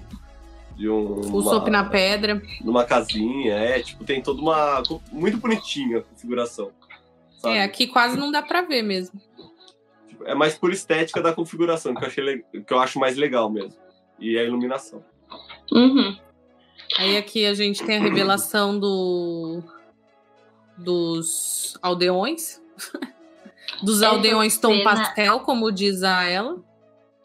De um. O uma- na pedra. numa casinha, é, tipo, tem toda uma. Muito bonitinha a configuração. Sabe? É, aqui quase não dá pra ver mesmo. Tipo, É mais por estética da configuração, que eu, achei que eu acho mais legal mesmo. E a iluminação. Uhum. Aí aqui a gente tem a revelação do dos aldeões. [laughs] dos Essa aldeões tom cena- pastel, como diz a ela.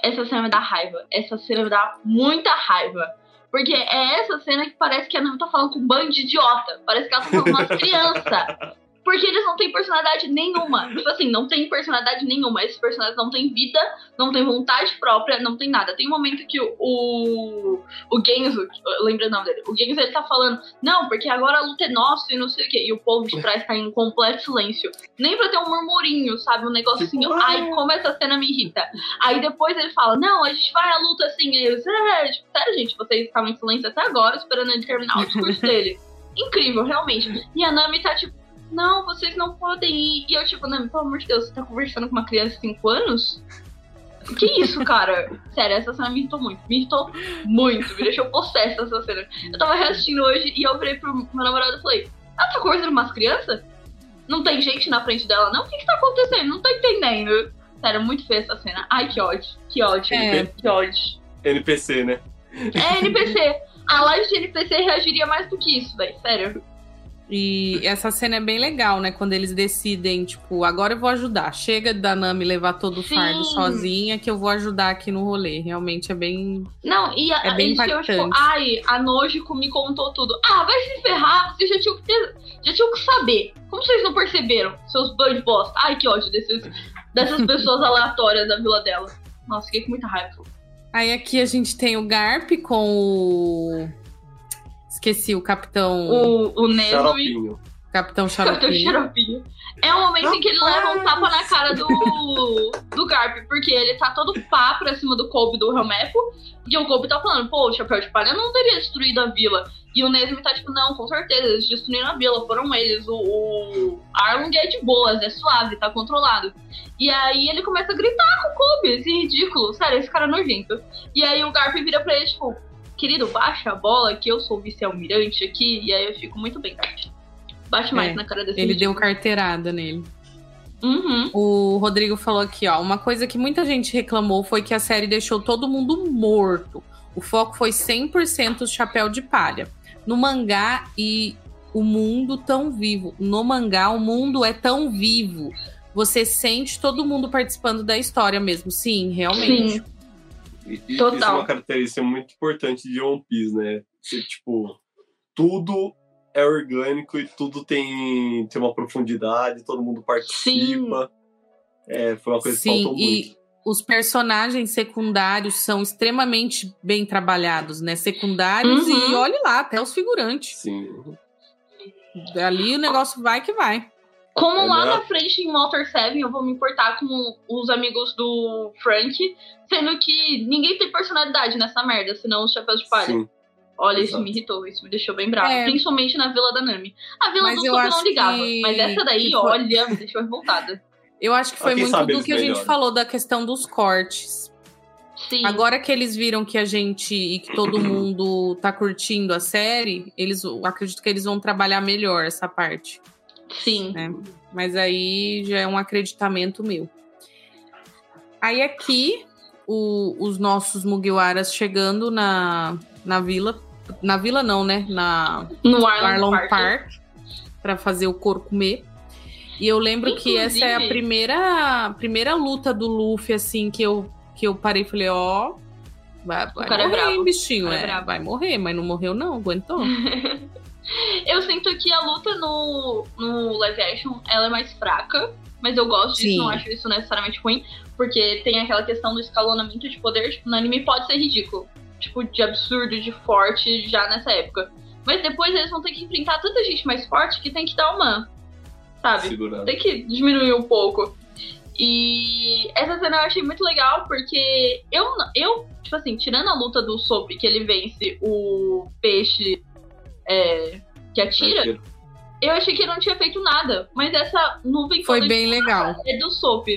Essa cena me dá raiva. Essa cena me dá muita raiva. Porque é essa cena que parece que a Nami tá falando com um bando de idiota. Parece que ela tá falando com umas [laughs] crianças. Porque eles não têm personalidade nenhuma. Tipo assim, não tem personalidade nenhuma. Esses personagens não têm vida, não têm vontade própria, não tem nada. Tem um momento que o, o, o Genzo, eu lembro o nome dele, o Genzo ele tá falando, não, porque agora a luta é nossa e não sei o quê. E o povo de trás tá em completo silêncio. Nem pra ter um murmurinho, sabe? Um negócio Tipo, ai, como essa cena me irrita. Aí depois ele fala, não, a gente vai à luta assim. E eles, é, tipo, sério, gente, vocês estavam em silêncio até agora, esperando ele terminar o discurso [laughs] dele. Incrível, realmente. E a Nami tá tipo, não, vocês não podem ir. E eu, tipo, Nami, pelo amor de Deus, você tá conversando com uma criança de 5 anos? Que isso, cara? [laughs] Sério, essa cena me irritou muito. Me irritou muito. Me deixou possessa essa cena. Eu tava reassistindo hoje e eu virei pro meu namorado e falei: Ela tá conversando com umas crianças? Não tem gente na frente dela, não? O que que tá acontecendo? Não tô entendendo. Sério, muito feia essa cena. Ai, que ódio. Que ódio. É. Que ódio. NPC, né? É NPC. A live de NPC reagiria mais do que isso, velho. Sério. E essa cena é bem legal, né? Quando eles decidem, tipo, agora eu vou ajudar. Chega da Nami levar todo o Sim. fardo sozinha, que eu vou ajudar aqui no rolê. Realmente é bem. Não, e a, É bem eles tinham, tipo, impactante. ai, a Nojiko me contou tudo. Ah, vai se ferrar, vocês já tinham que ter, já tinham que saber. Como vocês não perceberam, seus dois bosta? Ai, que ódio desses, dessas [laughs] pessoas aleatórias da vila dela. Nossa, fiquei com muita raiva. Aí aqui a gente tem o Garp com o. Esqueci, o capitão. O, o Nesumi. Xaropinho. Capitão Xaropinho. É o momento em que ele leva um tapa na cara do, do Garp, porque ele tá todo pá pra cima do Kobe do Helmepo, e o Kobe tá falando, pô, o Chapéu de Palha não teria destruído a vila. E o Nesmi tá tipo, não, com certeza, eles destruíram a vila, foram eles. O, o Arlong é de boas, é suave, tá controlado. E aí ele começa a gritar com o Kobe, esse ridículo, sério, esse cara é nojento. E aí o Garp vira pra ele, tipo, querido, baixa a bola que eu sou vice-almirante aqui, e aí eu fico muito bem, Garp. Bate mais É, na cara desse Ele deu carteirada nele. Uhum. O Rodrigo falou aqui, ó. Uma coisa que muita gente reclamou foi que a série deixou todo mundo morto. O foco foi 100% o chapéu de palha. No mangá e o mundo tão vivo. No mangá, o mundo é tão vivo. Você sente todo mundo participando da história mesmo. Sim, realmente. Sim. E, Total. Isso é uma característica muito importante de One Piece, né? Você, tipo, tudo é orgânico e tudo tem, tem uma profundidade, todo mundo participa. É, foi uma coisa que Sim, faltou e muito. os personagens secundários são extremamente bem trabalhados, né? Secundários Uhum. e olhe lá, até os figurantes. Sim. Ali o negócio vai que vai. Como É, lá na frente em Walter 7 eu vou me importar com os amigos do Frank, sendo que ninguém tem personalidade nessa merda, senão os chapéus de palha. Sim. Olha, isso Exato. me irritou, isso me deixou bem bravo. É. Principalmente na Vila da Nami. A Vila Mas do acho não ligava, que- mas essa daí, que foi- olha, me deixou revoltada. [laughs] Eu acho que foi muito do que a gente falou da questão dos cortes. Sim. Agora que eles viram que a gente e que todo mundo tá curtindo a série, eles eu acredito que eles vão trabalhar melhor essa parte. Sim. né? Mas aí já é um acreditamento meu. Aí aqui, o- os nossos Mugiwaras chegando na, na vila. Na vila não, né? Na No Arlong Park, Park. para fazer o couro comer. E eu lembro que essa é a Inclusive- primeira, primeira luta do Luffy, assim, que eu, que eu parei e falei, ó. vai, vai cara é morrer, hein, bichinho. É é, vai morrer, mas não morreu, não, aguentou. [laughs] [laughs] Eu sinto que a luta no, no live action ela é mais fraca, mas eu gosto disso, Sim. não acho isso necessariamente ruim, porque tem aquela questão do escalonamento de poder, tipo, no anime pode ser ridículo, tipo, de absurdo, de forte já nessa época. Mas depois eles vão ter que enfrentar tanta gente mais forte que tem que dar uma, sabe? Segurado. tem que diminuir um pouco. E essa cena eu achei muito legal porque eu, eu tipo assim, tirando a luta do Sop, que ele vence o peixe é, que atira, eu achei que ele não tinha feito nada. Mas essa nuvem Foi bem legal. é do Sop.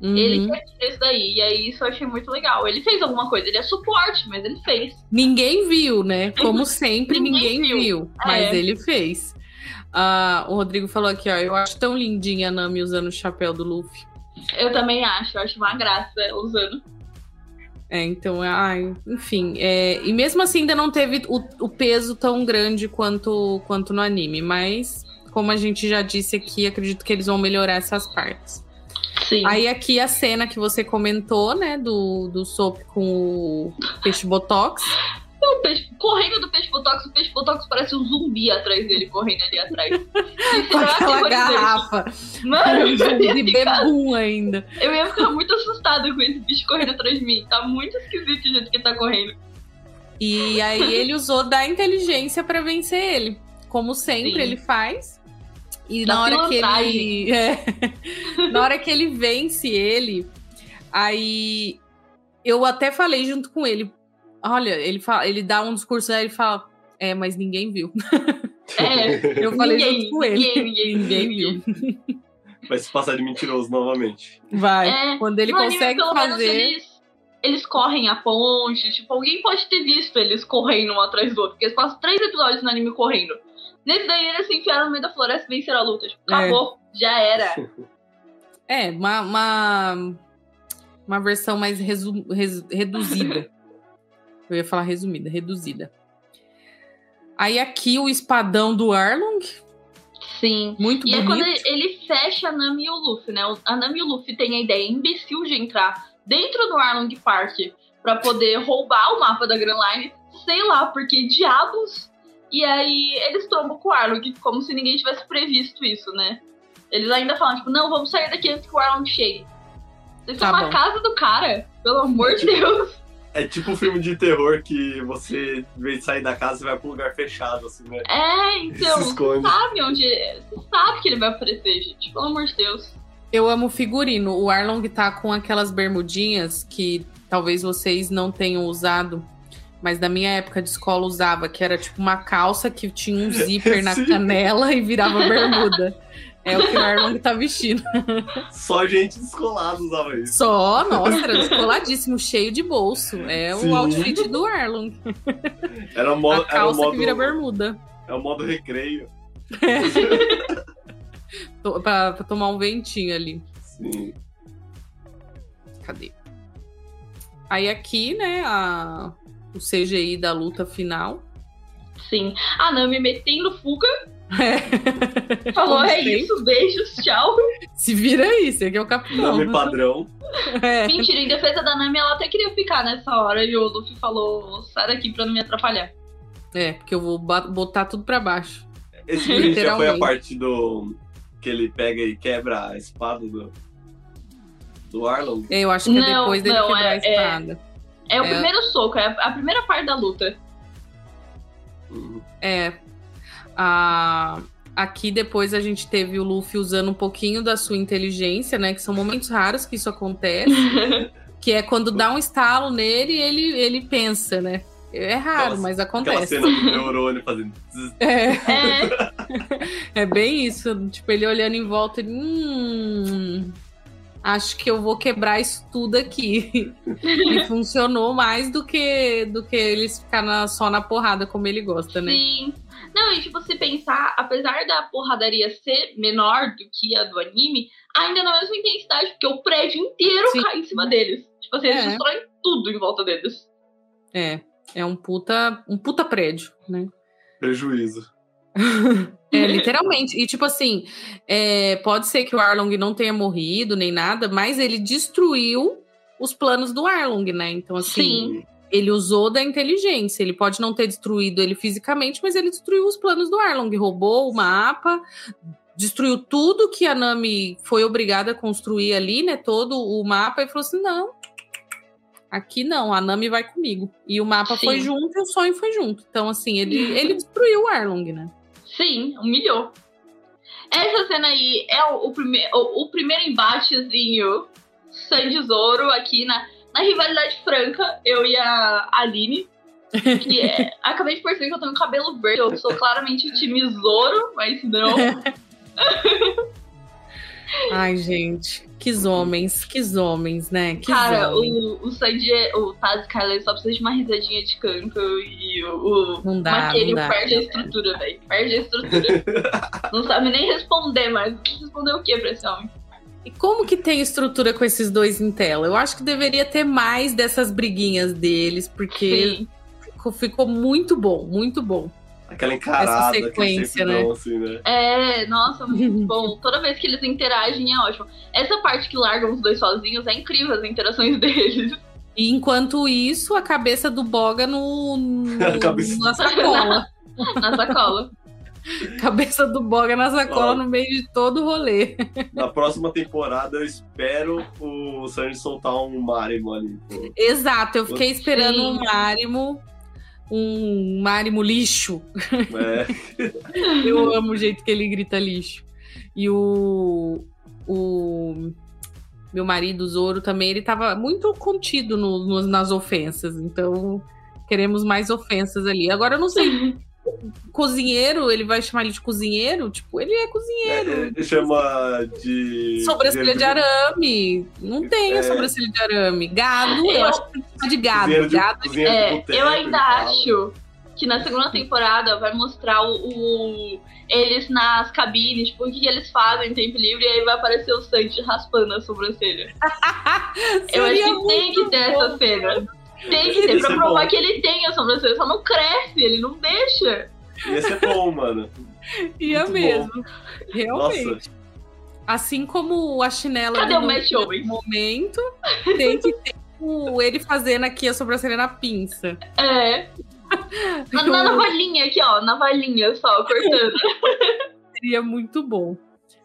Uhum. Ele que atira isso daí. E aí isso eu achei muito legal. Ele fez alguma coisa, ele é suporte, mas ele fez. Ninguém viu, né? [laughs] Como sempre, Ninguém ninguém, viu. viu. Mas É. ele fez. Ah, o Rodrigo falou aqui, ó. Eu acho tão lindinha a Nami usando o chapéu do Luffy. Eu também acho, eu acho uma graça usando. É, então, ai, enfim. é, e mesmo assim, ainda não teve o, o peso tão grande quanto, quanto no anime. Mas, como a gente já disse aqui, acredito que eles vão melhorar essas partes. Sim. Aí, aqui a cena que você comentou, né? Do, do Soap com o peixe Botox. O peixe, correndo do peixe botox, o peixe botox parece um zumbi atrás dele, correndo ali atrás. [laughs] Isso Com é aquela garrafa. Mano, ficar, bebum ainda. eu ia ficar muito assustada com esse bicho correndo atrás de mim. Tá muito esquisito o jeito que ele tá correndo. E aí [laughs] ele usou da inteligência pra vencer ele. Como sempre Sim. ele faz. E Da na hora que ele. [laughs] é, na hora que ele vence ele, aí eu até falei junto com ele. Olha, ele, fala, ele dá um discurso aí e fala. É, mas ninguém viu. [laughs] É, Eu falei ninguém, junto com ele. Ninguém, ninguém, Ninguém viu. [laughs] Vai se passar de mentiroso novamente. Vai. É, Quando ele anime, consegue menos, fazer. eles, eles correm a ponte. Tipo, alguém pode ter visto eles correndo um atrás do outro. Porque eles passam três episódios no anime correndo. Nesse daí, eles se enfiaram no meio da floresta e venceram a luta. Tipo, É. acabou. Já era. [laughs] É, uma, uma, uma versão mais resu- res- reduzida. Eu ia falar resumida, reduzida. Aí aqui o espadão do Arlong, Sim. muito E é quando bonito. ele, ele fecha a Nami e o Luffy, né? A Nami e o Luffy têm a ideia imbecil de entrar dentro do Arlong Park pra poder [laughs] roubar o mapa da Grand Line. Sei lá, porque diabos. E aí eles trombam com o Arlong, como se ninguém tivesse previsto isso, né? Eles ainda falam, tipo, não, vamos sair daqui antes que o Arlong chegue. Vocês Tá estão na casa do cara, pelo amor de Deus. É tipo um filme de terror que você, em vez de sair da casa, você vai pra um lugar fechado, assim, né? É, então, você sabe onde. Você sabe que ele vai aparecer, gente. Pelo amor de Deus. Eu amo o figurino. O Arlong tá com aquelas bermudinhas que talvez vocês não tenham usado, mas da minha época de escola usava, que era tipo uma calça que tinha um zíper na [laughs] Sim. canela e virava bermuda. É o que o Arlong tá vestindo. Só gente descolada usava isso. Só, nossa, era descoladíssimo, cheio de bolso. É Sim. o outfit do Arlong. Era o modo, A era o calça modo, que vira bermuda. é o modo recreio. [laughs] To- Pra, pra tomar um ventinho ali. Sim. Cadê? Aí aqui, né, a, o CGI da luta final. Sim. A Nami metendo fuga, É. [laughs] falou: Como é sempre. isso, beijos, tchau. Se vira aí, você que é o capitão. Nome padrão. É. Mentira, em defesa da Nami, ela até queria ficar nessa hora e o Luffy falou: sai daqui pra não me atrapalhar. É, porque eu vou botar tudo pra baixo. Esse filme já foi a parte do. que ele pega e quebra a espada do. do Arlong. É, Eu acho que é Não, depois dele não, quebrar é- a espada. É o É. primeiro soco, é a a primeira parte da luta. Uhum. É. A... Aqui depois a gente teve o Luffy usando um pouquinho da sua inteligência, né? Que são momentos raros que isso acontece. [laughs] que é quando dá um estalo nele e ele, ele pensa, né? É raro, Aquela- mas Aquela acontece. cena do neurônio fazendo. É, É, [laughs] é bem isso. Tipo, ele olhando em volta, ele. Hum, acho que eu vou quebrar isso tudo aqui. [laughs] e funcionou mais do que do que eles ficar na- só na porrada, como ele gosta, né? sim. Não, e tipo, se pensar, apesar da porradaria ser menor do que a do anime, ainda na mesma intensidade, porque o prédio inteiro Sim. cai em cima deles. Tipo assim, eles É. destroem tudo em volta deles. É. É um puta, um puta prédio, né? Prejuízo. [laughs] É, literalmente. E, tipo assim, é, pode ser que o Arlong não tenha morrido nem nada, mas ele destruiu os planos do Arlong, né? Então, assim, Sim. Ele usou da inteligência. Ele pode não ter destruído ele fisicamente, mas ele destruiu os planos do Arlong. Roubou o mapa, destruiu tudo que a Nami foi obrigada a construir ali, né? Todo o mapa, e falou assim: não. Aqui não, a Nami vai comigo. E o mapa Sim. foi junto e o sonho foi junto. Então, assim, ele, ele destruiu o Arlong, né? Sim, humilhou. Essa cena aí é o, o, prime o, o primeiro embatezinho Sandy Zoro aqui na, na rivalidade franca, eu e a Aline. Que é, [laughs] acabei de perceber que eu tenho cabelo verde. Eu sou claramente o time Zoro, mas não. [laughs] Ai, gente, que homens, que homens, né? Que Cara, homens. o, o Sandy, o Taz Skyler só precisa de uma risadinha de canto e o, o Não dá, Maquele não dá. perde a estrutura, velho. Perde a estrutura. [laughs] não sabe nem responder mais. Responder o que pra esse homem? E como que tem estrutura com esses dois em tela? Eu acho que deveria ter mais dessas briguinhas deles, porque ficou, ficou muito bom, muito bom. Aquela encarada eles sequência, né? dão, assim, né? É, nossa, muito [laughs] bom. Toda vez que eles interagem é ótimo. Essa parte que largam os dois sozinhos é incrível as interações [laughs] deles. E enquanto isso, a cabeça do Boga no, no- [laughs] cabeça- na sacola. Na sacola. [laughs] cabeça do Boga na sacola Ó. no meio de todo o rolê. Na próxima temporada eu espero o Sanji soltar um Marimo ali. pô. Exato, eu fiquei esperando Sim. um Márimo, um Márimo lixo. É, [laughs] Eu amo o jeito que ele grita lixo. E o. O. Meu marido, o Zoro, também, ele tava muito contido no- no- nas ofensas. Então, queremos mais ofensas ali. Agora, eu não sei. [laughs] cozinheiro, ele vai chamar ele de cozinheiro? Tipo, ele é cozinheiro. é, ele chama de. Sobrancelha de arame. Não tem a É. sobrancelha de arame. Gado, eu, Eu- acho que tem que chamar de gado. De, Gado cozinheiro de É, boteco, eu ainda acho que na segunda temporada vai mostrar o, o- eles nas cabines, tipo, o que, eles fazem em tempo livre, e aí vai aparecer o Sanji raspando a sobrancelha. [laughs] Eu acho que tem que ter bom. essa cena. Tem que ter, pra é provar bom. que ele tem a sobrancelha, só não cresce, ele não deixa. Ia ser bom, mano. Ia Muito mesmo. Realmente. Nossa, Assim como a chinela Cadê do o Matt Owens? momento, tem que ter o- ele fazendo aqui a sobrancelha na pinça. É. [laughs] Na, na navalinha aqui, ó, navalinha só, cortando. [laughs] Seria muito bom.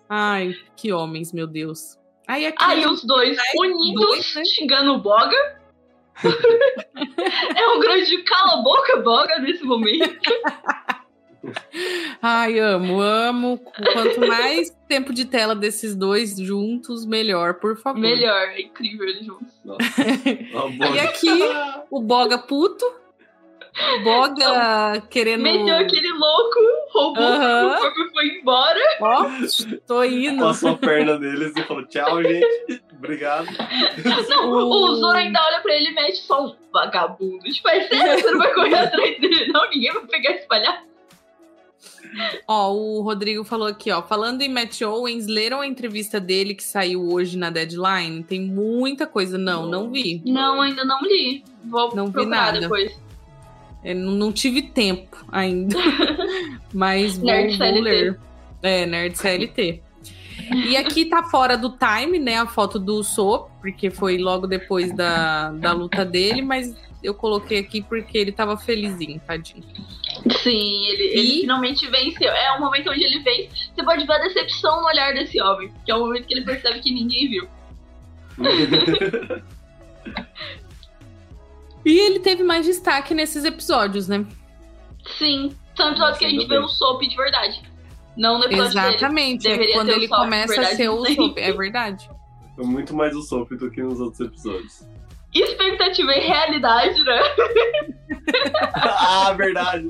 Ai, que homens, meu Deus. Aí, aqui, Aí os dois unidos, dois, né? xingando o Boga. [laughs] é um grande cala-boca, Boga, nesse momento. [laughs] Ai, amo, amo. Quanto mais tempo de tela desses dois juntos, melhor, por favor. Melhor, é incrível eles juntos. [laughs] E aqui, o Boga puto. O Boga querendo. Meteu aquele louco, roubou Aham. o corpo e foi embora. Ó, tô indo. Passou a perna deles e falou tchau, gente. Obrigado. Não, O- o Zoro ainda olha pra ele e mete só um vagabundo. Tipo, é sério, você não vai correr atrás dele, não? Ninguém vai pegar esse palhaço. Ó, o Rodrigo falou aqui, ó. Falando em Matt Owens, leram a entrevista dele que saiu hoje na deadline? Tem muita coisa. Não, não vi. Não, ainda não li. Vou Não vi procurar nada. depois. Eu não, tive tempo ainda. [laughs] Mas vou, Nerd vou CLT. ler. É, Nerd CLT. E aqui tá fora do time, né? A foto do Soap, porque foi logo depois da, da luta dele, mas eu coloquei aqui porque ele tava felizinho, tadinho. Sim, ele, ele E- finalmente venceu. É o momento onde ele vence. Você pode ver a decepção no olhar desse homem. Que é o momento que ele percebe que ninguém viu. [laughs] [laughs] E ele teve mais destaque nesses episódios, né? Sim, são episódios que a gente vê o Soap de verdade. Não no episódio dele. Exatamente. É Deveria quando ele Soap, começa a verdade, ser o. Soap. É verdade. Foi muito mais o Soap do que nos outros episódios. Expectativa e realidade, né? [laughs] ah, verdade.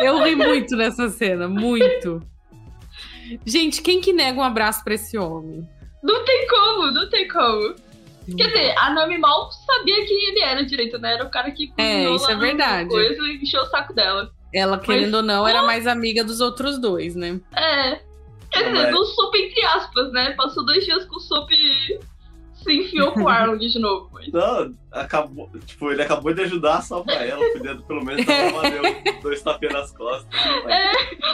Eu ri muito nessa cena, muito. Gente, quem que nega um abraço pra esse homem? Não tem como, não tem como. Quer dizer, a Nami mal sabia quem ele era direito, né? Era o cara que É, isso lá é verdade. Coisa e encheu o saco dela. Ela, querendo ou não, era mais amiga dos outros dois, né? É. Quer dizer, mas- do Soap entre aspas, né? Passou dois dias com o Soap e se enfiou com o Arlong de novo. Mas... Não, acabou. Tipo, ele acabou de ajudar a salvar ela. Podia pelo menos ela valeu dois tapinhas nas costas.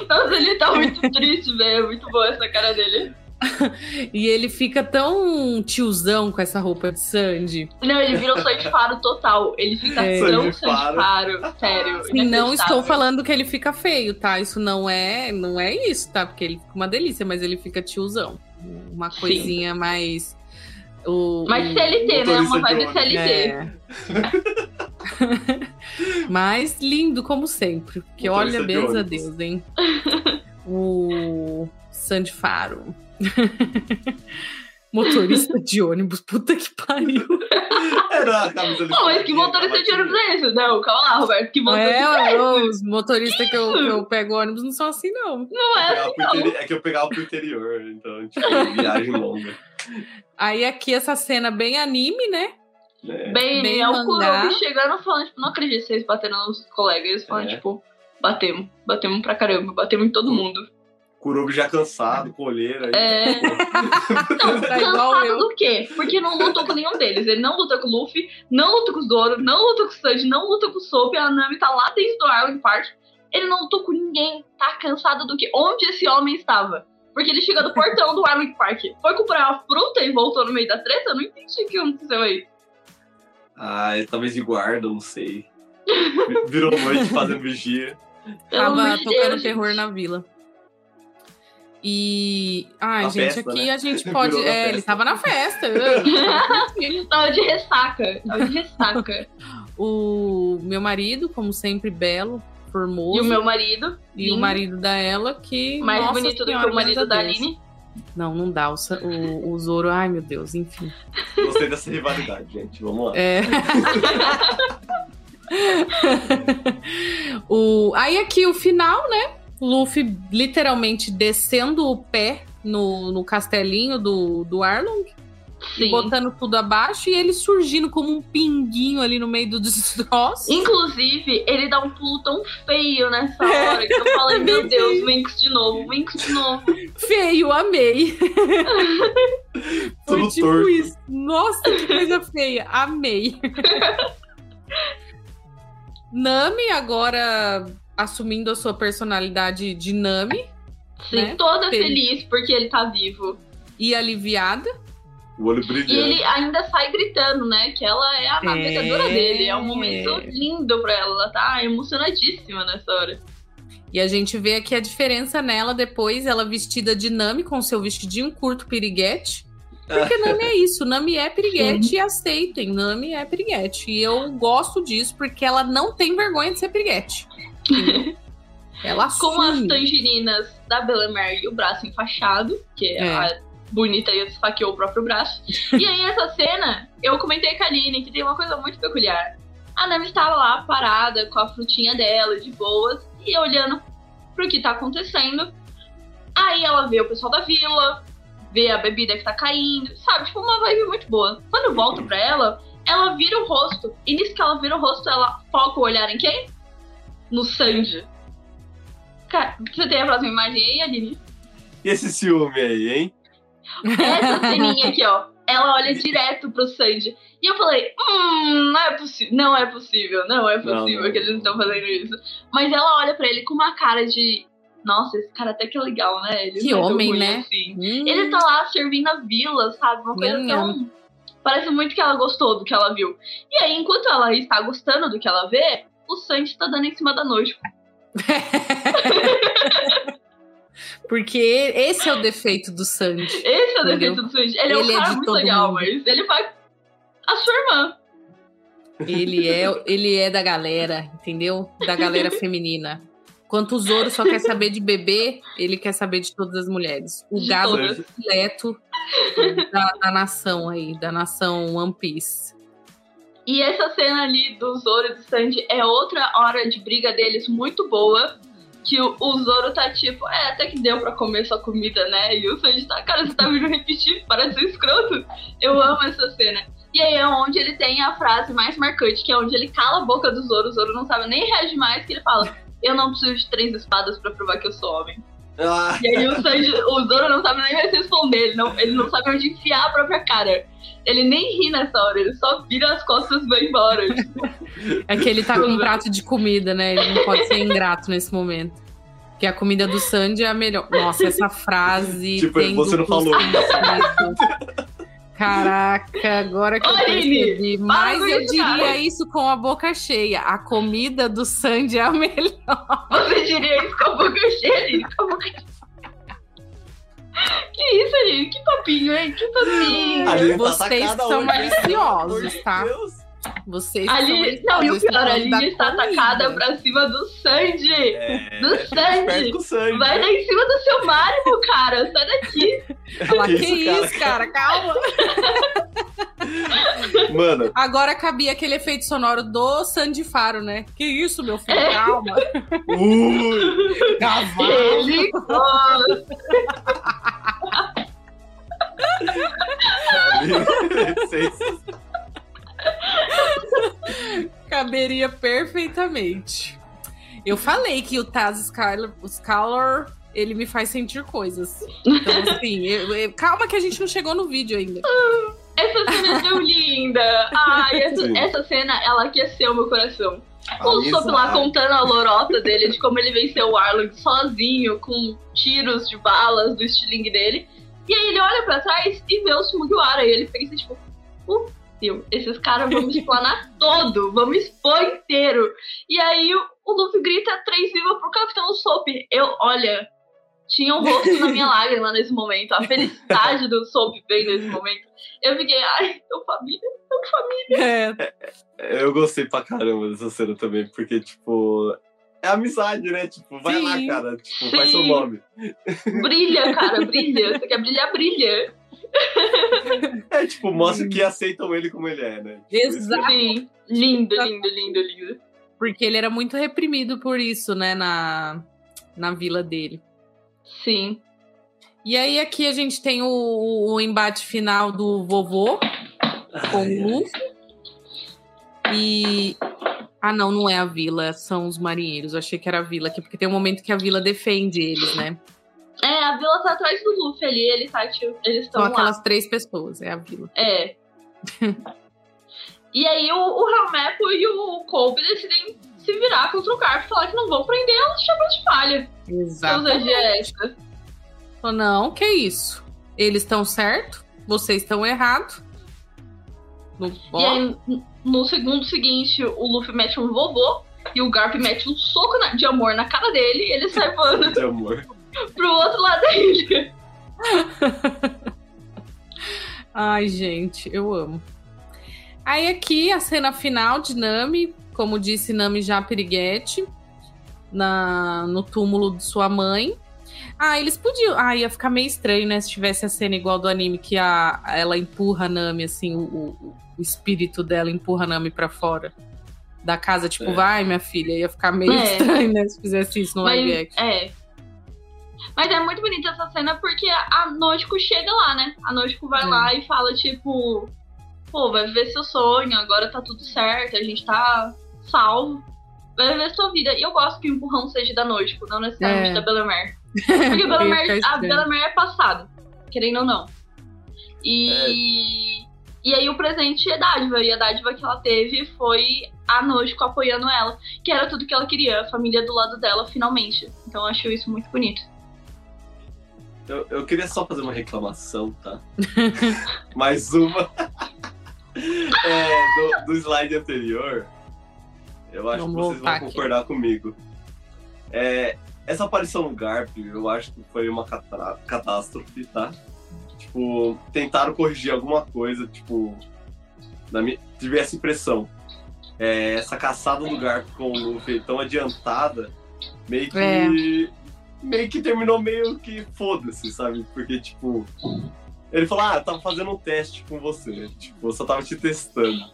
Nossa, ele tá muito triste, velho. É muito boa essa cara dele. [laughs] E ele fica tão tiozão com essa roupa de Sandy. Não, ele virou Sandy Faro total. Ele fica É. tão Sandy. Sério. E não estou falando que ele fica feio, tá? Isso não é, não é isso, tá? Porque ele fica uma delícia, mas ele fica tiozão. Uma Sim. coisinha mais. O, Mas o- CLT, né? Uma vibe. CLT. É. [laughs] Mas lindo, como sempre. Porque olha, de benza a. Deus, hein? o Sandy Faro. [laughs] Motorista de ônibus, puta que pariu. Era a camisa Não, mas que motorista de ônibus é esse? Não, calma lá, Roberto. Que motorista é, É, esse? os motoristas que eu, que eu pego ônibus não são assim, não. Não é Pegava assim, não. interi- É que eu pegava pro interior, então, tipo, viagem longa. Aí aqui essa cena bem anime, né? né? Bem, Bem é o mangá. Kurobi chegando falando, tipo, não acredito que vocês bateram nos colegas. Eles falam, É. tipo, batemos. Batemos pra caramba, batemos em todo mundo. Kurobi já cansado, aí, É. pô, [laughs] Não, Tá igual cansado eu. do quê? Porque não lutou com nenhum deles. Ele não luta com o Luffy, não luta com o Zoro, não luta com o Sanji, não luta com o Soap. A Nami tá lá dentro do Arlong Park. Ele não lutou com ninguém. Tá cansado do quê? Onde esse homem estava? Porque ele chegou do portão do Arlong Park. Foi comprar uma fruta e voltou no meio da treta? Eu não entendi o que aconteceu aí. Ah, talvez de guarda, não sei. Vi- Virou noite fazendo vigia. Tava tocando terror na vila. E. Ai, Na gente, festa, aqui né? a gente [laughs] pode. Virou É, ele tava na festa. [laughs] Tava de ressaca. Tava de ressaca. o meu marido, como sempre, belo, formoso. e o meu marido, E o lindo, marido da ela, que. mais nossa bonito do senhora, que o marido da. Aline. Não, não dá. O, o, o Zoro, ai meu Deus, enfim. Gostei dessa rivalidade, gente. Vamos lá. É. [laughs] o, aí aqui o final, né? Luffy literalmente descendo o pé no, no castelinho do, do Arlong, Sim. botando tudo abaixo e ele surgindo como um pinguinho ali no meio do destroço. [laughs] Inclusive, ele dá um pulo tão feio nessa hora que eu falei, meu [laughs] Meu Deus. Winx de novo, Winx de novo. Feio, amei. [laughs] Foi tipo torto. isso. Nossa, que coisa feia. Amei. Nami agora assumindo a sua personalidade de Nami Sim, Né? toda Feliz. feliz porque ele tá vivo. e aliviada. O olho E brilhando. ele ainda sai gritando, né? Que ela é a navegadora É. dele. É um momento lindo pra ela. Ela tá emocionadíssima nessa hora. E a gente vê aqui a diferença nela depois, ela vestida de Nami com seu vestidinho curto piriguete. Porque Nami é isso, Nami é piriguete e aceitem, Nami é piriguete. E eu gosto disso porque ela não tem vergonha de ser piriguete. [laughs] ela. Com as tangerinas da Bellemare e o braço enfaixado, que É. a bonita e esfaqueou o próprio braço. e aí, essa cena, eu comentei com a Aline que tem uma coisa muito peculiar. A Nami estava lá parada com a frutinha dela, de boas, e olhando pro que tá acontecendo. Aí ela vê o pessoal da vila, vê a bebida que tá caindo, sabe? Tipo, uma vibe muito boa. Quando eu volto pra ela, ela vira o rosto. E nisso que ela vira o rosto, ela foca o olhar em quem? No Sanji. Cara, você tem a próxima imagem aí, Aline? E esse ciúme aí, hein? Essa [laughs] ceninha aqui, ó. Ela olha direto pro Sanji. E eu falei, hum, não é possível. Não é possível, não é Não, possível não. que eles estão fazendo isso. Mas ela olha pra ele com uma cara de. Nossa, esse cara até que é legal, né? Ele Que não é homem, né? assim." Hum, Ele tá lá servindo a vila, sabe? Uma coisa tão. Parece muito que ela gostou do que ela viu. E aí, enquanto ela está gostando do que ela vê, o Sanji tá dando em cima da noite. [laughs] Porque esse é o defeito do Sanji. Esse é o Entendeu? defeito do Sanji. Ele, é um Ele é cara de muito legal, mundo. mas ele vai. A sua irmã. Ele é, ele é da galera, entendeu? Da galera feminina. Enquanto o Zoro só quer saber de bebê, ele quer saber de todas as mulheres. O De gado completo da, da nação aí, da nação One Piece. E essa cena ali do Zoro e do Sanji é outra hora de briga deles muito boa. Que o, Zoro tá tipo, é, até que deu pra comer sua comida, né? E o Sanji tá, cara, você tá vindo repetir, parece ser escroto. Eu amo essa cena. E aí é onde ele tem a frase mais marcante, que é onde ele cala a boca do Zoro, o Zoro não sabe nem reagir mais, que ele fala, eu não preciso de três espadas pra provar que eu sou homem. Ah, E aí o Sanji, o Zoro não sabe nem mais responder, ele não, ele não sabe onde enfiar a própria cara. Ele nem ri nessa hora, ele só vira as costas e vai embora. É que ele tá com um prato de comida, né? Ele não pode ser ingrato nesse momento. Porque a comida do Sandy é a melhor. Nossa, essa frase. Tipo, você não falou. Caraca, agora que eu Olha, percebi. Aline, Mas eu isso, diria cara. isso com a boca cheia. A comida do Sandy é a melhor. Você diria isso com a boca cheia, gente, com a boca cheia. Que isso, gente? Que papinho, hein? Que papinho. tá Vocês são hoje, maliciosos, tá? Deus. Vocês Ali, não, e o pior, a Aline está atacada pra cima do Sanji. É, Do Sanji. esperto com o Sanji. Vai dar em cima do seu Mario, cara. Sai daqui. [laughs] Fala, que, Que isso, isso, cara? Calma. [laughs] Mano, Agora cabia aquele efeito sonoro do Sandy Faro, né? Que isso, meu filho? É. Calma. [laughs] ui, Cavalo. Ele gosta. Vocês- Caberia perfeitamente. Eu falei que o Taz Skylar, o Skylar, ele me faz sentir coisas. Então, [laughs] assim, eu- eu- calma que a gente não chegou no vídeo ainda. Essa cena é tão [laughs] linda. Ai, essa, essa cena, ela aqueceu meu coração. O. Sop lá contando a lorota dele, de como ele venceu o Arlong sozinho, com tiros de balas do estilingue dele. E aí ele olha pra trás e vê os Mugiwara. E ele pensa, tipo, fudeu, esses caras vão explanar todo, me expor inteiro. E aí o, o Luffy grita três vivas pro Capitão Sop. Eu, olha, tinha um rosto na minha [laughs] lágrima nesse momento. A felicidade do Sop veio nesse momento. Eu fiquei, ai, tão família, tão família. É, Eu gostei pra caramba dessa cena também, porque, tipo, é amizade, né? Tipo, vai lá, Sim. cara. Tipo, faz seu Sim. nome. Brilha, cara, brilha. Você quer brilhar, brilha. É, tipo, mostra que aceitam ele como ele é, né? Tipo, Exato. Sim. Lindo, lindo, lindo, lindo. Porque ele era muito reprimido por isso, né, na, na vila dele. Sim. E aí aqui a gente tem o, o embate final do vovô com Ai, o Luffy. E. Ah, não, não é a vila, são os marinheiros. Eu achei que era a vila aqui, porque tem um momento que a vila defende eles, né? É, a vila tá atrás do Luffy ali, ele tá, tipo, eles São estão lá. aquelas três pessoas, é a vila. É. [laughs] e aí o, o Helmepo e o Kobe decidem se virar contra o Garp e falar que não vão prender os chapéus de palha. Exato. É essa. Falou, Não, que isso? Eles estão certo, vocês estão errados. No... E aí, no segundo seguinte, o Luffy mete um vovô e o Garp mete um soco na- de amor na cara dele e ele sai voando [laughs] De amor. Pro outro lado da ilha. [laughs] Ai, gente, eu amo. Aí aqui a cena final de Nami, como disse Nami já piriguete, na, no túmulo de sua mãe. Ah, eles podiam. Ah, ia ficar meio estranho, né? Se tivesse a cena igual do anime, que a, ela empurra a Nami, assim, o, o, o espírito dela empurra a Nami pra fora da casa, tipo, É. vai, minha filha. Ia ficar meio É. estranho, né? Se fizesse isso no live action. é. Mas é muito bonita essa cena porque a Nojiko chega lá, né? A Nojiko vai É. lá e fala, tipo, pô, vai viver seu sonho, agora tá tudo certo, a gente tá salvo. Vai viver sua vida. E eu gosto que o empurrão seja da Nojiko, não necessariamente É. da Bellamere. [laughs] Porque a ficar a. Bellamere é passado, querendo ou não. E, e aí o presente é dádiva, e a dádiva que ela teve foi a Nojiko apoiando ela, que era tudo que ela queria, a família do lado dela, finalmente. Então eu acho isso muito bonito. Eu, eu queria só fazer uma reclamação, tá? [laughs] Mais uma. [laughs] É, do, do slide anterior, eu acho Vamos que vocês vão aqui. concordar comigo. É, essa aparição no Garp, eu acho que foi uma catástrofe, tá? Tipo, tentaram corrigir alguma coisa, tipo, na minha, tive essa impressão. É, essa caçada do Garp com o Luffy tão adiantada, meio que. É. Meio que terminou meio que foda-se, sabe? Porque, tipo. Ele falou, ah, eu tava fazendo um teste com você. Tipo, eu só tava te testando.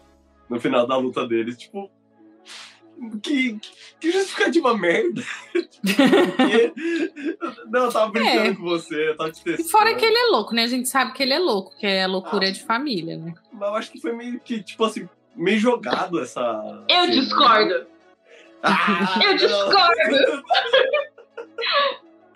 No final da luta deles, tipo. Que, que justificativa merda. Porque- [laughs] não, eu tava brincando É. com você, eu tava te E testando. fora que ele é louco, né? A gente sabe que ele é louco, que é loucura de família, né? Mas eu acho que foi meio que, tipo assim, meio jogado essa. Eu cena. discordo. Ah, Eu [laughs] não. discordo.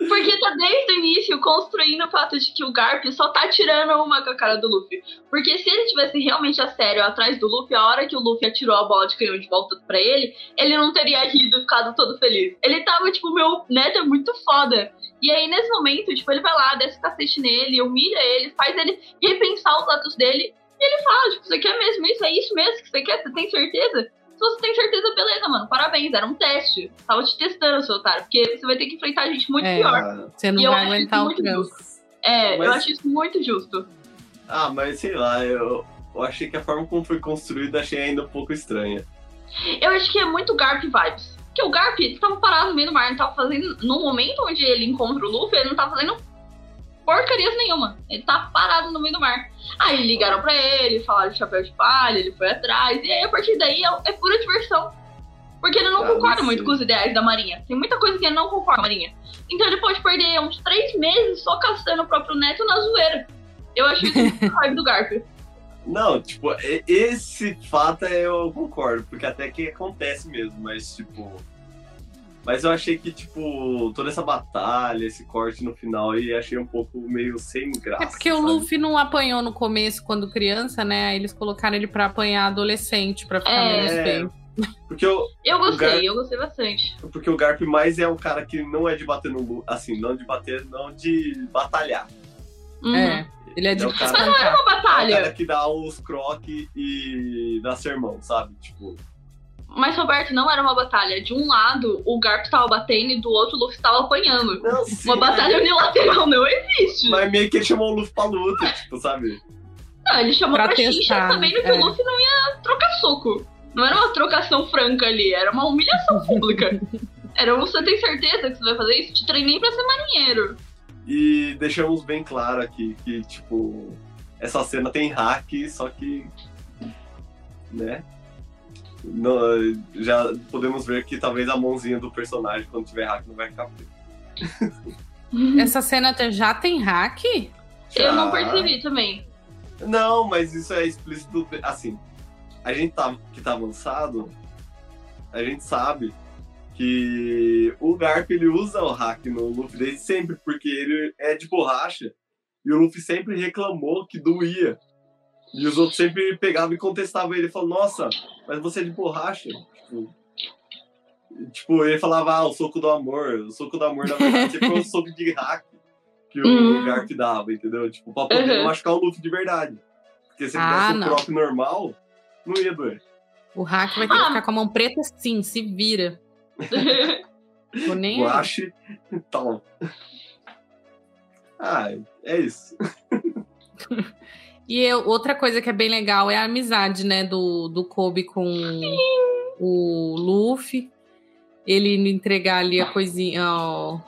Porque tá desde o início construindo o fato de que o Garp só tá tirando uma com a cara do Luffy. Porque se ele tivesse realmente a sério atrás do Luffy, a hora que o Luffy atirou a bola de canhão de volta pra ele, ele não teria rido e ficado todo feliz. Ele tava tipo, meu neto é muito foda. E aí, nesse momento, tipo, ele vai lá, desce o cacete nele, humilha ele, faz ele repensar os atos dele. E ele fala, tipo, você quer mesmo isso? É isso mesmo que você quer? Você tem certeza? Se você tem certeza, beleza, mano. Parabéns, era um teste. Tava te testando, seu otário. Porque você vai ter que enfrentar gente muito É. pior. Você não E vai aguentar o justo. É, Mas- eu acho isso muito justo. Ah, mas sei lá, eu, eu achei que a forma como foi construída achei ainda um pouco estranha. Eu acho que é muito Garp vibes. Porque o Garp ele tava parado no meio do mar, ele tava fazendo. No momento onde ele encontra o Luffy, ele não tava fazendo porcarias nenhuma. Ele tava parado no meio do mar. Aí ligaram pra ele, falaram de chapéu de palha, ele foi atrás. E aí a partir daí é, é pura diversão. Porque ele não Ah, concorda muito com os ideais da Marinha. Tem muita coisa que ele não concorda com a Marinha. Então ele pode perder uns três meses só caçando o próprio neto na zoeira. Eu acho isso muito [laughs] raiva do Garp. Não, tipo, esse fato eu concordo, porque até que acontece mesmo, mas tipo. Mas eu achei que, tipo, toda essa batalha, esse corte no final aí, achei um pouco meio sem graça. É porque o sabe? Luffy não apanhou no começo quando criança, né? Aí eles colocaram ele pra apanhar adolescente, pra ficar É. menos feio. Porque o, Eu gostei, Garp- eu gostei bastante. porque o Garp mais é um cara que não é de bater no. Assim, não de bater, não de batalhar. Uhum. É, ele é de É o cara- espancar. Uma É o batalha. cara que dá os croques e dá sermão, sabe? Tipo. Mas, Roberto, não era uma batalha. De um lado, o Garp tava batendo e do outro, o Luffy tava apanhando. Não, sim, Uma batalha unilateral não existe. Mas meio que ele chamou o Luffy pra luta, tipo, sabe? Não, ele chamou Pra pra, xincha sabendo que é. o Luffy não ia trocar soco. Não era uma trocação franca ali, era uma humilhação pública. [laughs] Era um, você tem certeza que você vai fazer isso? Te treinei pra ser marinheiro. E deixamos bem claro aqui que, tipo, essa cena tem hack, só que. né? Não, já podemos ver que talvez a mãozinha do personagem, quando tiver hack, não vai ficar preta. [laughs] Essa cena até já tem hack? Eu não Já- percebi também. Não, mas isso é explícito. Assim, a gente tá, que tá avançado, a gente sabe que o Garp ele usa o hack no Luffy desde sempre, porque ele é de borracha e o Luffy sempre reclamou que doía. E os outros sempre pegavam e contestavam ele, falando, nossa, mas você é de borracha. Tipo, tipo, ele falava, ah, o soco do amor. O soco do amor, na verdade, sempre foi um soco de hack que o Hum. Garp dava, entendeu? Tipo, pra poder Uhum. machucar o Luffy de verdade. Porque se ele Ah, desse um não. croc normal, não ia doer. O hack vai ter que Ah. ficar com a mão preta sim, se vira. [laughs] Tô nem. Guache. [laughs] Então. Ah, é isso. [laughs] E eu- outra coisa que é bem legal é a amizade, né, do, do Kobe com o Luffy. Ele entregar ali a coisinha, ó,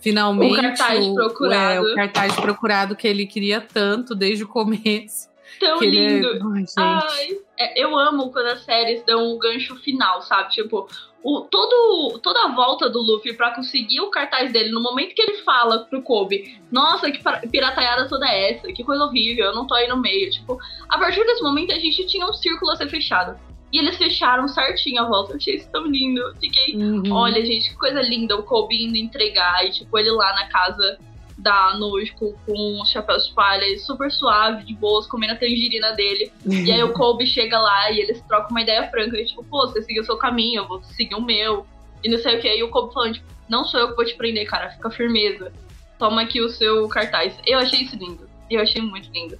finalmente. O cartaz procurado. é, o cartaz procurado que ele queria tanto desde o começo. Tão é- lindo. Ai. Ai, é, eu amo quando as séries dão um gancho final, sabe? Tipo, o, todo, toda a volta do Luffy pra conseguir o cartaz dele, no momento que ele fala pro Kobe, nossa, que para- pirataiada toda é essa, que coisa horrível, eu não tô aí no meio. Tipo, a partir desse momento a gente tinha um círculo a ser fechado. E eles fecharam certinho a volta. Eu achei isso tão lindo. Fiquei, Uhum. olha, gente, que coisa linda o Kobe indo entregar. E, tipo, ele lá na casa da Nojo com o chapéu de palha, e super suave, de boas, comendo a tangerina dele. E aí o [laughs] Kobe chega lá e eles trocam uma ideia franca. E tipo, pô, você seguiu o seu caminho, eu vou seguir o meu. E não sei o que. E o Kobe falando, tipo, não sou eu que vou te prender, cara, fica firmeza. Toma aqui o seu cartaz. Eu achei isso lindo. Eu achei muito lindo.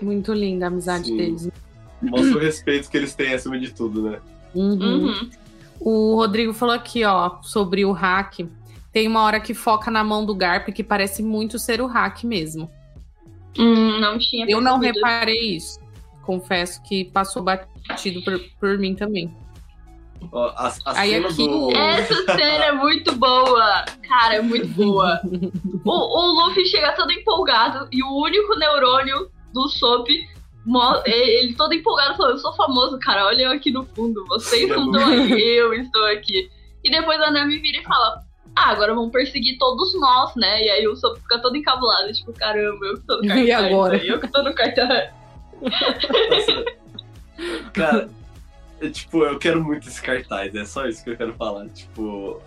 Muito linda a amizade Sim. deles. Mostra o [laughs] respeito que eles têm acima de tudo, né? Uhum. Uhum. O Rodrigo falou aqui, ó, sobre o hack. Tem uma hora que foca na mão do Garp que parece muito ser o hack mesmo. Hum, não tinha Eu não reparei isso. Confesso que passou batido por, por mim também. Ó, a, a Aí cena aqui do. Essa cena é muito boa. Cara, é muito boa. [laughs] O, o Luffy chega todo empolgado e o único neurônio do Sop, mo- ele todo empolgado falando, eu sou famoso, cara, olha eu aqui no fundo, vocês não estão aqui, eu estou aqui. E depois a Nami vira e fala, ah, agora vamos perseguir todos nós, né? E aí o Sop fica todo encabulado, tipo, caramba, eu que tô no E cartaz, agora? eu que tô no cartaz. Cara, é, tipo, eu quero muito esse cartaz, é só isso que eu quero falar. Tipo,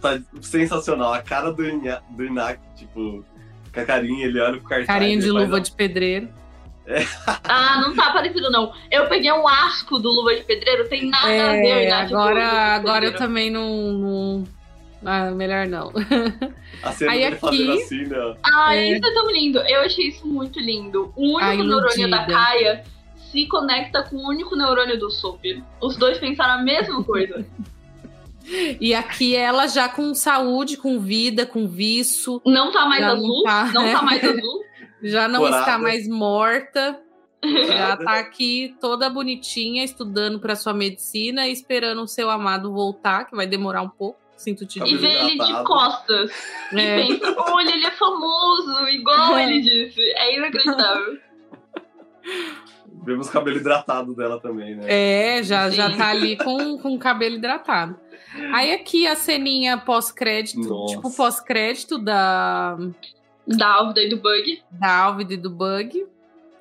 tá sensacional. A cara do, Inya, do Inak, tipo, com a carinha, ele olha pro cartaz. Carinha de luva de pedreiro. Ah, não tá parecido não. Eu peguei um asco do Luva de Pedreiro, tem nada a ver, É, né? Agora, agora eu também não. não... Ah, melhor não. A cena Aí dele aqui- fazendo assim, né? Ai, É. isso é tão lindo. Eu achei isso muito lindo. O único neurônio da. Kaia se conecta com o único neurônio do Sop. Os dois pensaram a mesma coisa. [laughs] [laughs] E aqui ela já com saúde, com vida, com viço, Não tá mais Já não azul. tá, não né? tá mais azul. [laughs] já não Corada. está mais morta. Já tá aqui toda bonitinha, estudando para sua medicina e esperando o seu amado voltar, que vai demorar um pouco. Sinto te E vê ele de costas. É. E pensa, olha, ele é famoso, igual ele disse. É inacreditável. [laughs] Vemos o cabelo hidratado dela também, né? É, já, já tá ali com, com o cabelo hidratado. Aí aqui a ceninha pós-crédito, tipo pós-crédito da, Da Álvida e do Bug. da Alvid e do Bug.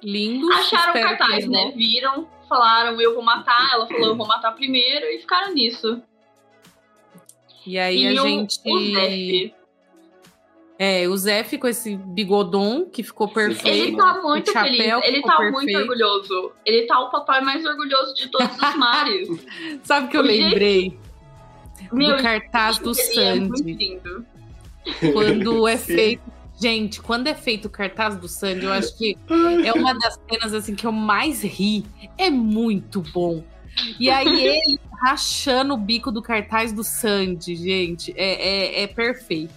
Lindo. Acharam Espero que cartaz, né? Viram, falaram, eu vou matar. Ela falou, eu vou matar primeiro. E ficaram nisso. E aí e a o, gente. o Zef. É, o Zé com esse bigodon que ficou perfeito. Ele tá muito feliz, ele ficou tá perfeito. muito orgulhoso. Ele tá o papai mais orgulhoso de todos os mares. [laughs] Sabe o que eu O lembrei? Meu, do cartaz do é Sandy. lindo. quando é [laughs] feito. Gente, quando é feito o cartaz do Sandy, eu acho que é uma das cenas assim que eu mais ri. É muito bom. E aí [laughs] ele rachando o bico do cartaz do Sandy, gente, é, é, é perfeito.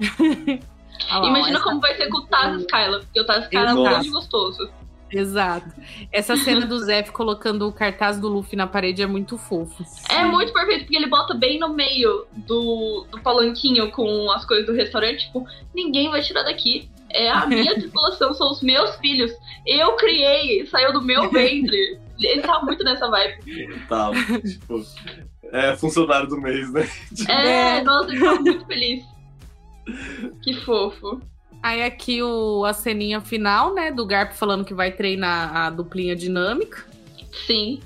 [laughs] Lá, Imagina como vai ser com o Taz Skyla, porque o Taz Skyla é muito gostoso. Exato. Essa cena do Zé colocando o cartaz do Luffy na parede é muito fofo. É muito perfeito, porque ele bota bem no meio do, do palanquinho com as coisas do restaurante. Tipo, ninguém vai tirar daqui. É a minha [laughs] tripulação, são os meus filhos. Eu criei, saiu do meu [laughs] ventre. Ele tá muito nessa vibe. Tá, tipo, é funcionário do mês, né? É, É. nossa, ele tá muito feliz. Que fofo. Aí aqui o, a ceninha final, né, do Garp falando que vai treinar a duplinha dinâmica. Sim.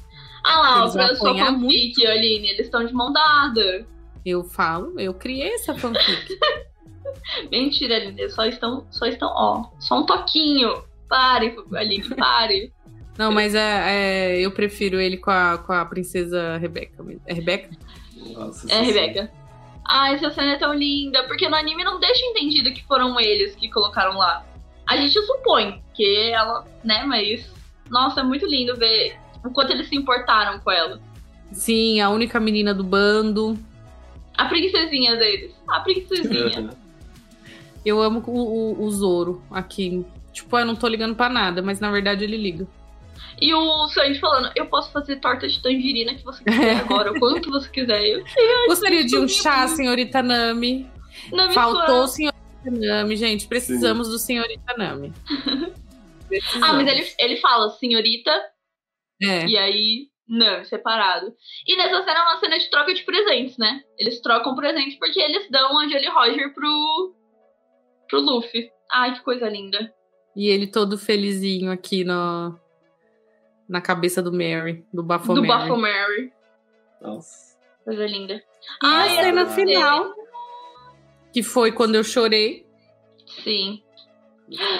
Ah lá, Eles sua apanhar fanfic, Aline, eles estão de mão dada. Eu falo, eu criei essa fanfic. [laughs] Mentira, Aline, eles só estão, só estão, ó, só um toquinho. Pare, Aline, pare. Não, mas é, é, eu prefiro ele com a, com a princesa Rebeca. mesmo. É Rebeca? Nossa, É. Rebeca. Ah, essa cena é tão linda, porque no anime não deixa entendido que foram eles que colocaram lá. A gente supõe que ela, né, mas. Nossa, é muito lindo ver o quanto eles se importaram com ela. Sim, a única menina do bando. A princesinha deles. A princesinha. [laughs] Eu amo o, o, o Zoro aqui. Tipo, eu não tô ligando pra nada, mas na verdade ele liga. E o Sanji falando, eu posso fazer torta de tangerina que você quiser [laughs] agora, o quanto você quiser. Eu, "Ai, Gostaria de um chá, bem." senhorita Nami. Me Faltou o senhorita Nami, gente. Precisamos do senhorita Nami. [laughs] Ah, mas ele, ele fala, senhorita, É. e aí, não, separado. E nessa cena é uma cena de troca de presentes, né? Eles trocam presentes porque eles dão a Jolly Roger pro, pro Luffy. Ai, que coisa linda. E ele todo felizinho aqui no, na cabeça do Mary, do Do Baphomet. Baphomet. Nossa. Coisa linda. E Ai, a cena final, que foi quando eu chorei. Sim.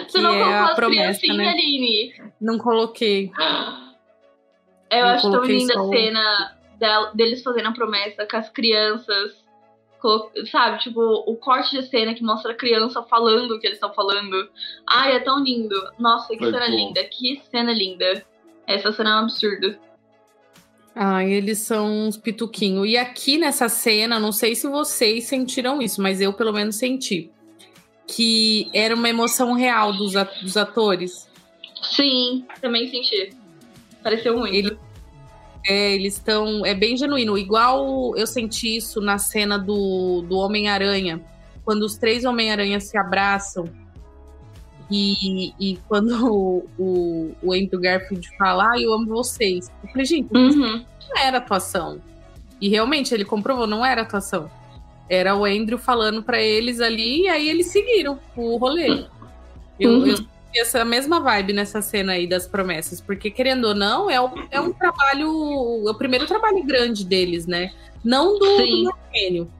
Você não é colocou a as promessa, criancinhas, né? Aline. Não coloquei. Eu Eu acho tão linda a cena del- deles fazendo a promessa com as crianças. Sabe, tipo, o corte de cena que mostra a criança falando o que eles estão falando. Ai, é tão lindo. Nossa, que Foi cena bom. linda. Que cena linda. Essa cena é um absurdo. Ah, eles são uns pituquinhos. E aqui nessa cena, não sei se vocês sentiram isso, mas eu pelo menos senti. Que era uma emoção real dos, a- dos atores. Sim, também senti. Pareceu muito. Ele- É, eles estão. É bem genuíno. Igual eu senti isso na cena do, do Homem-Aranha. Quando os três Homem-Aranha se abraçam. E, e quando [laughs] o, o, o Andrew Garfield fala, ah, eu amo vocês. Eu falei, gente, Uhum. não era atuação. E realmente ele comprovou, não era atuação. Era o Andrew falando pra eles ali, e aí eles seguiram o rolê. Eu, Uhum. eu essa mesma vibe nessa cena aí das promessas, porque querendo ou não, é, o- é um trabalho, é o primeiro trabalho grande deles, né? Não do, Sim. do.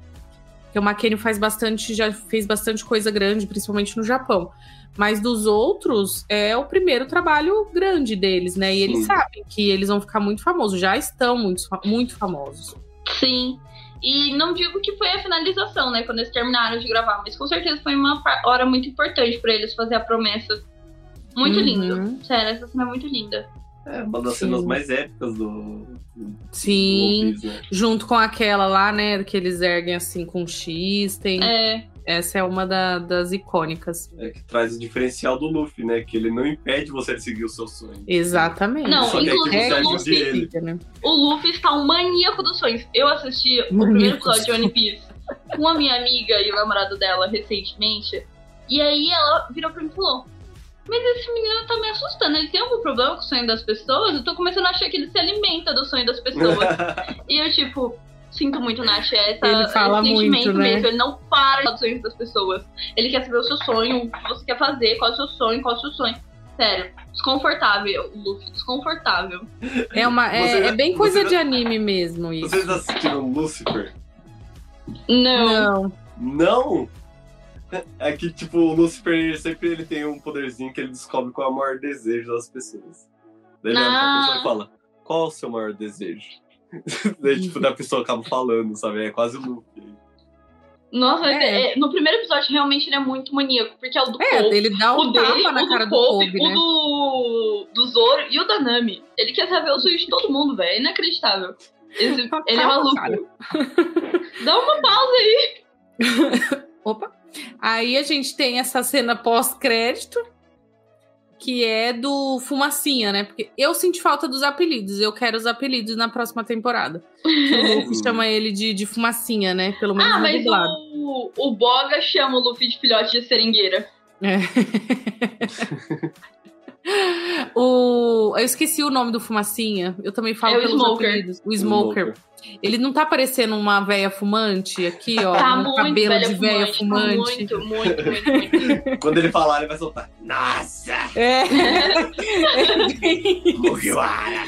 Porque o Mackenio faz bastante, já fez bastante coisa grande, principalmente no Japão. Mas dos outros, é o primeiro trabalho grande deles, né? E eles Sim. sabem que eles vão ficar muito famosos, já estão muito, muito famosos. Sim. E não digo que foi a finalização, né? Quando eles terminaram de gravar, mas com certeza foi uma hora muito importante pra eles fazer a promessa. Muito Uhum. lindo. Sério, essa cena é muito linda. É uma das Sim. cenas mais épicas do. do Sim, Piece, né? junto com aquela lá, né, que eles erguem assim com X, tem. É, Essa é uma da- das icônicas. É que traz o diferencial do Luffy, né? Que ele não impede você de seguir o seu sonho. Exatamente. Não, Só que aqui inclusive, você o Luffy- ele. né? o Luffy está um maníaco dos sonhos. Eu assisti o primeiro episódio de One Piece com a minha amiga e o namorado dela recentemente. E aí ela virou pra mim e falou: Mas esse menino tá me assustando. Ele tem algum problema com o sonho das pessoas? Eu tô começando a achar que ele se alimenta do sonho das pessoas. [laughs] e eu, tipo, sinto muito, Nath. É essa, Ele fala esse muito, sentimento né? mesmo. Ele não para de falar dos sonhos das pessoas. Ele quer saber o seu sonho, o que você quer fazer, qual é o seu sonho, qual é o seu sonho. Sério, desconfortável, Luffy, desconfortável. É, uma, é, Você- é bem coisa de anime mesmo isso. Vocês assistiram Lucifer? Não. Não. Não! É que, tipo, o Lucifer sempre ele tem um poderzinho que ele descobre qual é o maior desejo das pessoas. Daí ele olha pra Ah. pessoa e fala: Qual é o seu maior desejo? Daí, [laughs] tipo, da pessoa acaba falando, sabe? É quase o Luffy. Nossa, É. é, no primeiro episódio realmente ele é muito maníaco, porque é o do É, Kobe, ele dá o um dele, tapa na o cara do Kobe, Kobe, o né? do, do Zoro e o da Nami. Ele quer saber o sonho de todo mundo, velho. É inacreditável. Esse- [laughs] ele é maluco. cara. [laughs] Dá uma pausa aí. Opa. Aí a gente tem essa cena pós-crédito, que é do Fumacinha, né? Porque eu senti falta dos apelidos. Eu quero os apelidos na próxima temporada. Que o Luffy [laughs] chama ele de, de Fumacinha, né? Pelo menos Ah, mas dublado. o, o Boga chama o Luffy de filhote de seringueira. É. [laughs] [laughs] o, eu esqueci o nome do Fumacinha. Eu também falo É o pelos Smoker. apelidos. O Smoker. Ele não tá parecendo uma véia fumante aqui, ó. tá um muito cabelo velha de véia fumante. fumante. Muito, muito, muito, muito. [laughs] Quando ele falar, ele vai soltar. Nossa! É. É bem- Mugiwara!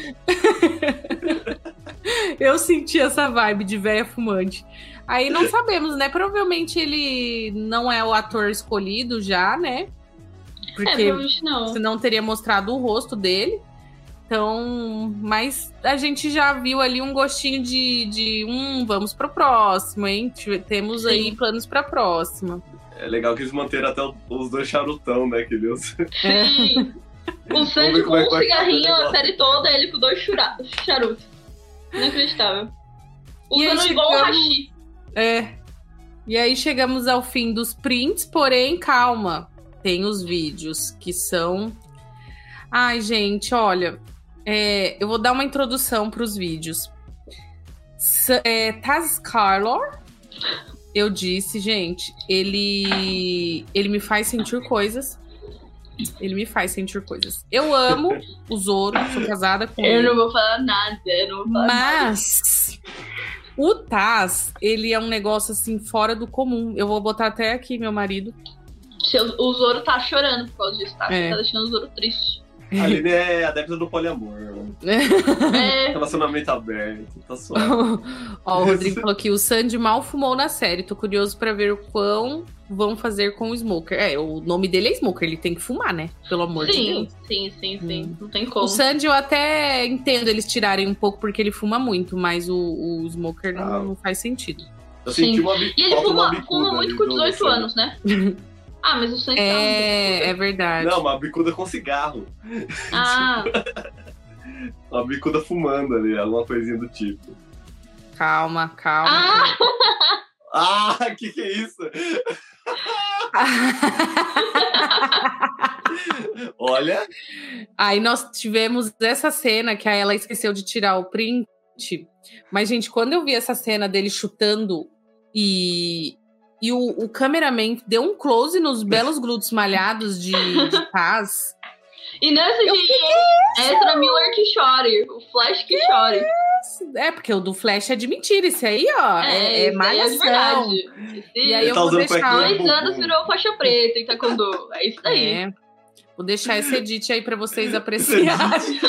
Eu senti essa vibe de véia fumante. Aí não sabemos, né? Provavelmente ele não é o ator escolhido já, né? É, Porque provavelmente não. senão teria mostrado o rosto dele. Então, mas a gente já viu ali um gostinho de, de um, vamos pro próximo, hein? Temos aí Sim. planos pra próxima. É legal que eles manteram até o- os dois charutão, né? Que. É. Sim. O Sanji ver com é um o cigarrinho a série toda, ele com dois chura- charuto. Inacreditável. Aí Usando igual o chegamos- hashi. É. E aí chegamos ao fim dos prints, porém, calma. Tem os vídeos que são. Ai, gente, olha. é, eu vou dar uma introdução para os vídeos. S é, Taz Carlor, eu disse, gente, ele ele me faz sentir coisas. Ele me faz sentir coisas. Eu amo o Zoro, sou casada com Eu ele. não vou falar nada, eu não vou falar nada. Mas o Taz, ele é um negócio assim fora do comum. Eu vou botar até aqui meu marido. Seu- O Zoro tá chorando por causa disso, tá? É. Tá deixando o Zoro triste. A Aline é adepta do poliamor. É, Relacionamento aberto, tá suave. [laughs] Ó, o Rodrigo falou que o Sandy mal fumou na série. Tô curioso pra ver o quão vão fazer com o Smoker. É, o nome dele é Smoker, ele tem que fumar, né? Pelo amor de sim, Deus. sim, sim, sim. Hum. Não tem como. O Sandy eu até entendo eles tirarem um pouco porque ele fuma muito, mas o, o Smoker não, Ah. não faz sentido. Eu senti Sim. uma E ele fuma, fuma muito com do 18 Sandy. anos, né? [laughs] Ah, mas o Sandy É, é verdade. Não, uma bicuda com cigarro. tá. Ah, [laughs] Uma bicuda fumando ali, alguma coisinha do tipo. Calma, calma. ah, [laughs] Ah, que que é isso? [laughs] Olha, Aí nós tivemos essa cena que a ela esqueceu de tirar o print. Mas, gente, quando eu vi essa cena dele chutando e, e o, o cameraman deu um close nos belos glúteos malhados de, de Taz. [laughs] e não esse Eu de Ezra Miller que chore, o Flash que chore. É, porque o do Flash é de mentira. Esse aí, ó, é, é esse daí malhação. verdade. Esse E aí eu tá vou deixar. dois anos virou faixa preta em taekwondo. É isso daí. É. Vou deixar esse edit aí pra vocês apreciarem.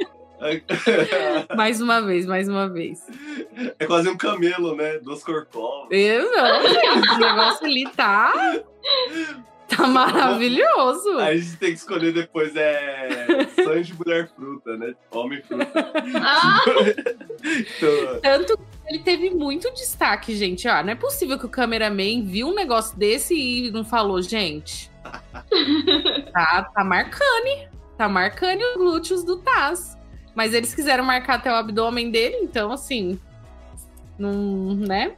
[laughs] Ai, [laughs] ai. mais uma vez, mais uma vez. é quase um camelo, né? Duas corcovas. Eu não, gente, o negócio ali tá. Tá maravilhoso. A gente tem que escolher depois é Sanji mulher fruta, né? Homem fruta. Ah, Então, Tanto que ele teve muito destaque, gente. Ó, não é possível que o cameraman viu um negócio desse e não falou, gente. [laughs] Tá, tá marcando. Tá marcando os glúteos do Taz. Mas eles quiseram marcar até o abdômen dele, então assim. Não, né?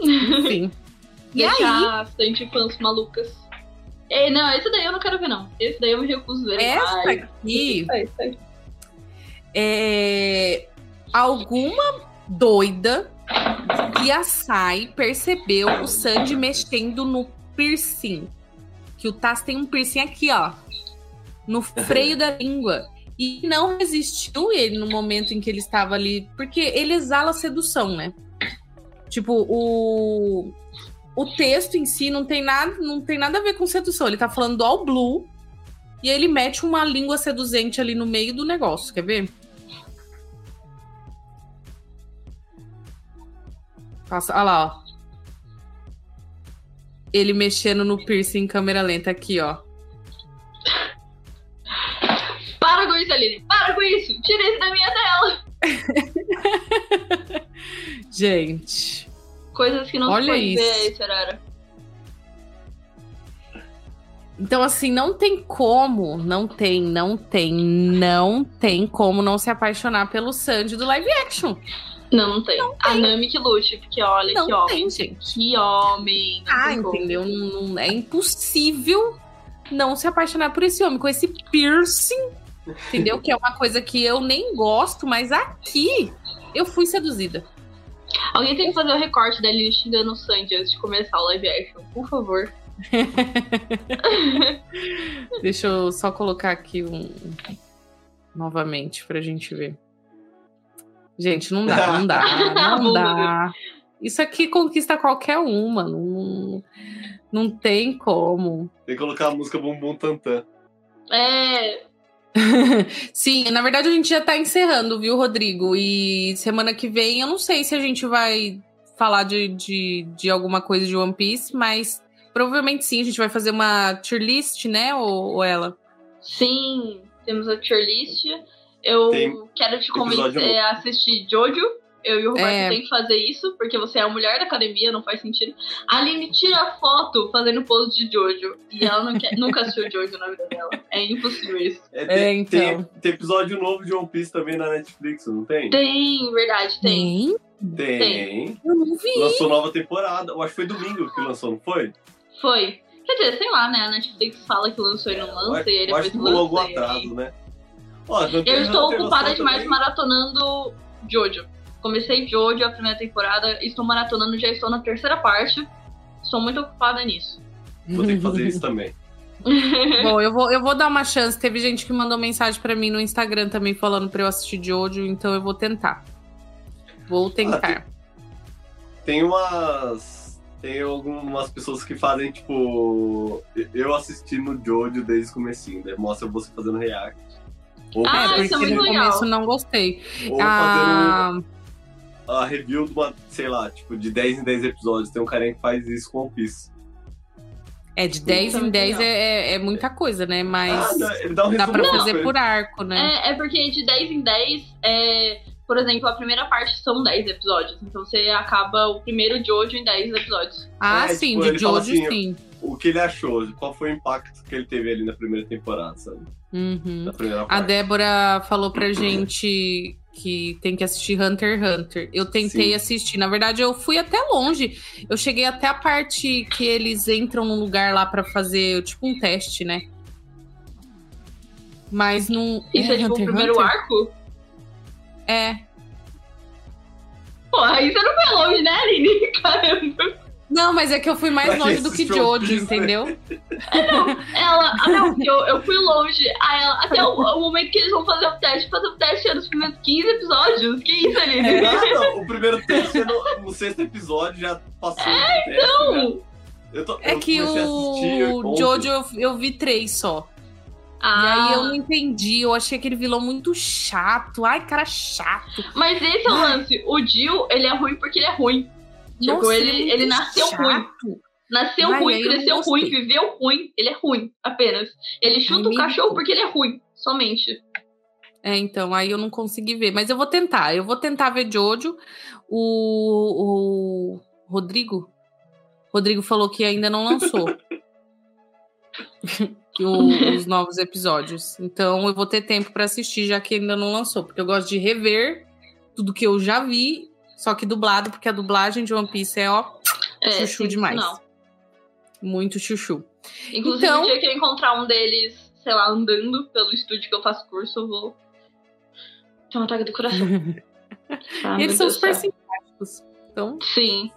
Enfim. [laughs] E aí? deixar bastante fãs malucas. Ei, não, esse daí eu não quero ver, não. Esse daí eu me recuso a ver. Essa Ai, aqui aí, aí. é alguma doida que a Sai percebeu o Sandy mexendo no piercing. Que o Taz tem um piercing aqui, ó. No freio da língua. E não resistiu ele no momento em que ele estava ali. Porque ele exala sedução, né? Tipo, o. O texto em si não tem nada, não tem nada a ver com sedução. Ele tá falando do All Blue. E ele mete uma língua seduzente ali no meio do negócio. Quer ver? Passa, olha lá, ó. Ele mexendo no piercing em câmera lenta aqui, ó. Para com isso, Aline. Para com isso. Tira isso da minha tela. [laughs] Gente. Coisas que não Olha se isso. ver, Serara. Então, assim, não tem como, não tem, não tem, não tem como não se apaixonar pelo Sandy do live action. Não, não tem. A Nami que lute, porque olha, Não que homem. tem, gente. Que homem. Não Ah, entendeu? Não- não- é impossível não se apaixonar por esse homem com esse piercing, entendeu? Que é uma coisa que eu nem gosto, mas aqui eu fui seduzida. Alguém tem que fazer o recorte da Aline xingando o Sandy antes de começar o live action, por favor. [laughs] Deixa eu só colocar aqui um novamente pra gente ver. Gente, não dá, não dá, [laughs] não dá. Isso aqui conquista qualquer uma, não, não tem como. tem que colocar a música Bumbum Tantan. É. [laughs] Sim, na verdade a gente já tá encerrando, viu, Rodrigo? E semana que vem eu não sei se a gente vai falar de, de, de alguma coisa de One Piece, mas provavelmente sim, a gente vai fazer uma tier list, né, ou, ou ela? Sim, temos a tier list. Eu Tem quero te convencer a assistir Jojo, Eu e o Roberto É. tem que fazer isso, porque você é a mulher da academia, não faz sentido. A Aline tira foto fazendo pose de Jojo. E ela não quer, nunca assistiu Jojo na vida dela. É impossível isso. É, É, tem, então. tem, tem episódio novo de One Piece também na Netflix, não tem? Tem, verdade, tem. Nem? Tem. Eu não vi. Lançou nova temporada. Eu acho que foi domingo que lançou, não foi? Foi. Quer dizer, sei lá, né? A Netflix fala que lançou e não lança, acho- e acho depois que lança. e aí- atraso, né? Ó, Eu estou ocupada demais também. maratonando Jojo. Comecei Jojo a primeira temporada, estou maratonando, já estou na terceira parte. Estou muito ocupada nisso. Vou ter que fazer isso [laughs] também. [laughs] Bom, eu vou, eu vou dar uma chance. Teve gente que mandou mensagem pra mim no Instagram também falando pra eu assistir Jojo, então eu vou tentar. Vou tentar. Tem umas. Tem algumas pessoas que fazem, tipo. Eu assistindo Jojo desde o comecinho, né? Mostra você fazendo react. Ou, Ah, é, isso é porque muito no legal. começo não gostei. ou fazendo Ah, a review de uma, sei lá, tipo, de 10 em 10 episódios. Tem um carinha que faz isso com One Piece. é, de 10 Isso é em muito 10 legal. é, é muita coisa, né? Mas Ah, dá- dá um dá pra fazer rápido. por arco, né? É, é porque de 10 em 10, é, por exemplo, a primeira parte são 10 episódios. Então você acaba o primeiro Jojo em 10 episódios. Ah, É, sim, tipo, de Jojo, assim, sim. O que ele achou, qual foi o impacto que ele teve ali na primeira temporada, sabe? Uhum. Na primeira A parte. Débora falou pra gente que tem que assistir Hunter x Hunter. Eu tentei Sim. assistir. Na verdade, eu fui até longe. Eu cheguei até a parte que eles entram num lugar lá pra fazer tipo um teste, né? Mas não. Isso é, tipo o Hunter x primeiro Hunter? arco? É. Pô, aí você não foi longe, né, Aline? [laughs] Caramba. Não, mas é que eu fui mais Pra longe do que Jojo, Piece, né? entendeu? Ela, ah, não, eu, eu fui longe. Aí ela, até o, o momento que eles vão fazer o teste, fazer o teste é nos primeiros 15 episódios. Que isso, Aline? Nada, o primeiro teste é no, no sexto episódio já passou. É, Então, Eu tô, É eu que assistir o. Jojo eu, eu vi três só. E ah, aí eu não entendi. Eu achei aquele vilão muito chato. Ai, cara chato. mas esse é o lance. O Jill, ele é ruim porque ele é ruim. Tipo, Nossa, ele, é muito ele nasceu chato. ruim. Nasceu Ai, ruim, cresceu ruim, viveu ruim. Ele é ruim, apenas. Ele chuta Ai, o cachorro porque ele é ruim, somente. É, então, aí eu não consegui ver. Mas eu vou tentar. Eu vou tentar ver Jojo. O, o Rodrigo? Rodrigo falou que ainda não lançou. [laughs] o- os novos episódios. Então eu vou ter tempo pra assistir, já que ainda não lançou. Porque eu gosto de rever tudo que eu já vi, só que dublado, porque a dublagem de One Piece é, ó, É, chuchu sim, demais. Não. Muito chuchu. Inclusive, Então- o dia que eu encontrar um deles, sei lá, andando pelo estúdio que eu faço curso, eu vou ter um ataque do coração. [laughs] Ah, Eles são super céu. simpáticos. Então, Sim.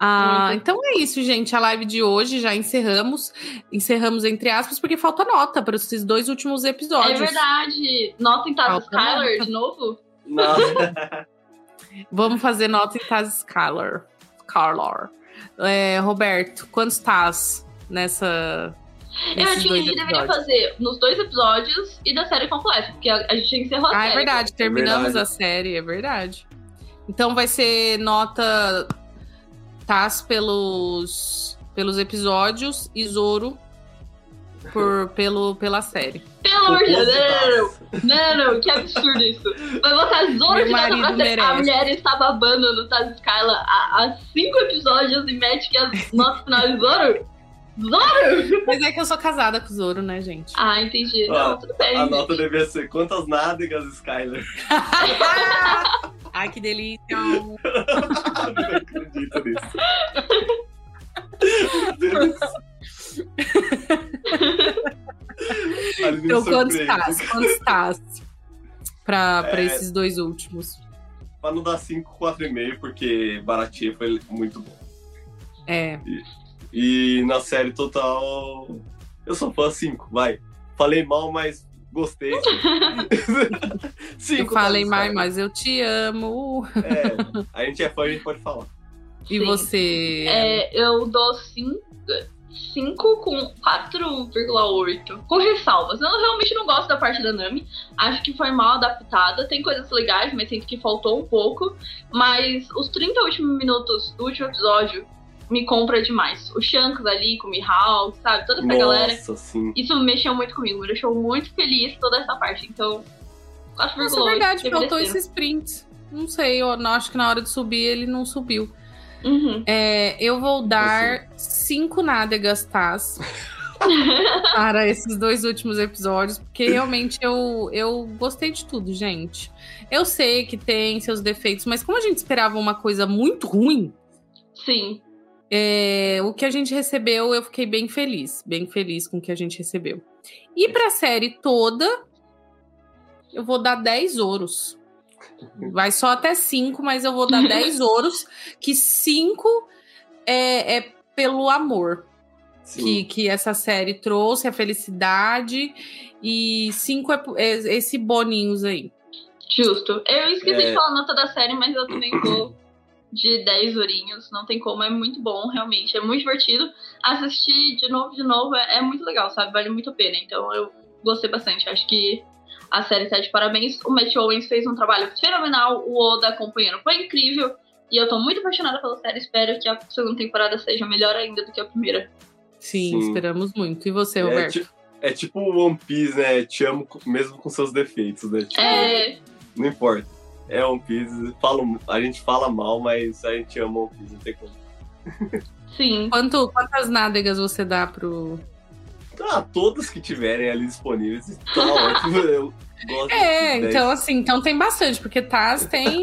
Ah, então é isso, gente. A live de hoje já encerramos. Encerramos entre aspas, porque falta nota para esses dois últimos É episódios. verdade. Nota em Taz nota. de novo? Não, [laughs] Vamos fazer nota em Taz Scalar. Scalar. É, Roberto, quantos Taz nessa. Eu acho que a gente deveria fazer nos dois episódios e da série completa, porque a, a gente encerrou a Ah, série. é verdade. Terminamos verdade. a série, é verdade. Então vai ser nota Taz pelos, pelos episódios e Zoro por, pelo, pela série. Pelo amor de Deus, não, não, que absurdo isso. Vai botar Zoro Meu de marido pra série. A mulher está babando no Taz Skyla há, há cinco episódios e mete que a nota final é Zoro? Zoro? Mas é que eu sou casada com o Zoro, né, gente? Ah, entendi. Ah, Não, tudo bem. A nota devia ser quantas nádegas, Skyler? [laughs] [laughs] Ai, que delícia! Eu [laughs] não acredito nisso. Meu Deus. Então, quantos surpreende. tás? Quantos tás pra, pra É. esses dois últimos? Pra não dar 5, 4,5, porque Baratinha foi muito bom. É, E na série total, eu sou fã 5, vai. Falei mal, mas gostei. [laughs] eu Cinco falei tá, mais, sabe? mas eu te amo. É, a gente é fã, a gente pode falar. E Sim. você? É, eu dou 5 com 4,8. Com ressalvas. Eu realmente não gosto da parte da Nami. Acho que foi mal adaptada. Tem coisas legais, mas sinto que faltou um pouco. Mas os 30 últimos minutos do último episódio me compra demais. O Shanks ali com o Mihawk, sabe? Toda essa galera. Nossa, sim. Isso mexeu muito comigo. Me deixou muito feliz toda essa parte. Então, 4,8. Nossa, é verdade, faltou ser. esse sprint. não sei, eu não- acho que na hora de subir ele não subiu. Uhum. É, eu vou dar cinco nádegas Taz [laughs] para esses dois últimos episódios, porque realmente eu, eu gostei de tudo, gente. Eu sei que tem seus defeitos, mas como a gente esperava uma coisa muito ruim, Sim. É, o que a gente recebeu, eu fiquei bem feliz. Bem feliz com o que a gente recebeu. E pra série toda, eu vou dar 10 ouros. Vai só até 5, mas eu vou dar [laughs] 10 ouros. Que 5 é, é pelo amor Sim. que, que essa série trouxe, a felicidade. E 5 é, é esse boninhos aí. Justo. Eu esqueci É. de falar a nota da série, mas eu também vou de 10 ourinhos. Não tem como, é muito bom, realmente. É muito divertido. Assistir de novo, de novo, é, é muito legal, sabe? Vale muito a pena. Então eu gostei bastante. Acho que a série tá de parabéns. O Matt Owens fez um trabalho fenomenal. O Oda acompanhando foi incrível. E eu tô muito apaixonada pela série. Espero que a segunda temporada seja melhor ainda do que a primeira. Sim, Sim. esperamos muito. E você, É, Roberto? é tipo o One Piece, né? Te amo mesmo com seus defeitos, né? Tipo, É. Não importa. É One Piece, falo, a gente fala mal, mas a gente ama One Piece, não tem como. Sim. Quanto, quantas nádegas você dá pro. Ah, todas que tiverem ali disponíveis, tá ótimo. Eu gosto É, de 10. então assim, então tem bastante, porque Taz tem,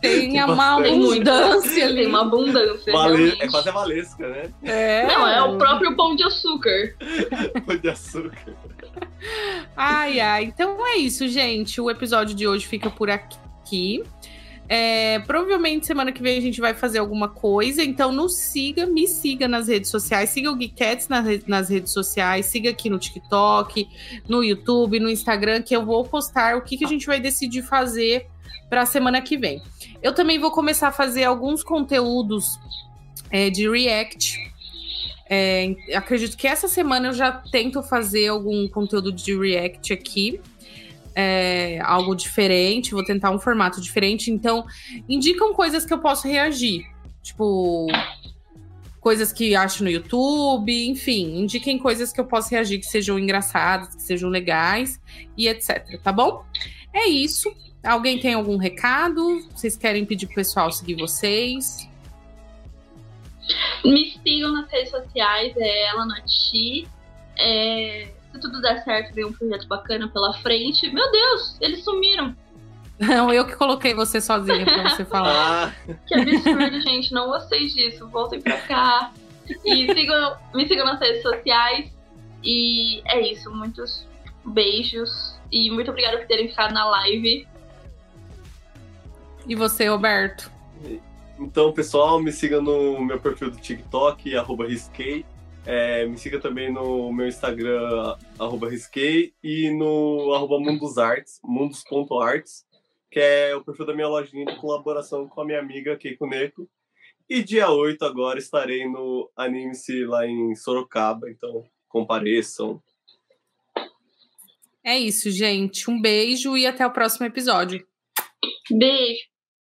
tem Tem uma abundância ali. Tem uma abundância. Vale- é quase a Valesca, né? É. Não, é o próprio pão de açúcar. [laughs] Pão de açúcar. Ai, ai. Então é isso, gente. O episódio de hoje fica por aqui. É, provavelmente semana que vem a gente vai fazer alguma coisa. Então nos siga, me siga nas redes sociais. Siga o Geekettes nas, re- nas redes sociais. Siga aqui no TikTok, no YouTube, no Instagram, que eu vou postar o que, que a gente vai decidir fazer para a semana que vem. Eu também vou começar a fazer alguns conteúdos é, de React. É, acredito que essa semana eu já tento fazer algum conteúdo de React aqui. É, algo diferente, vou tentar um formato diferente. Então, indicam coisas que eu posso reagir. Tipo, coisas que acho no YouTube, enfim, indiquem coisas que eu posso reagir que sejam engraçadas, que sejam legais e etc. Tá bom? É isso. Alguém tem algum recado? Vocês querem pedir pro pessoal seguir vocês? Me sigam nas redes sociais, é ela no Ti. É, se tudo der certo, vem um projeto bacana pela frente. Meu Deus, eles sumiram. Não, eu que coloquei você sozinha pra você [laughs] falar. Ah, Que absurdo, gente. Não gostei disso. Voltem pra cá. E sigam, me sigam nas redes sociais. E é isso. Muitos beijos. E muito obrigada por terem ficado na live. E você, Roberto? então, pessoal, me siga no meu perfil do TikTok, arroba risquei. É, me siga também no meu Instagram, arroba risquei. E no arroba mundosarts, mundos.arts, que é o perfil da minha lojinha de colaboração com a minha amiga Keiko Neko. E dia 8 agora estarei no Anime-se lá em Sorocaba, então compareçam. É isso, gente. Um beijo e até o próximo episódio. Beijo.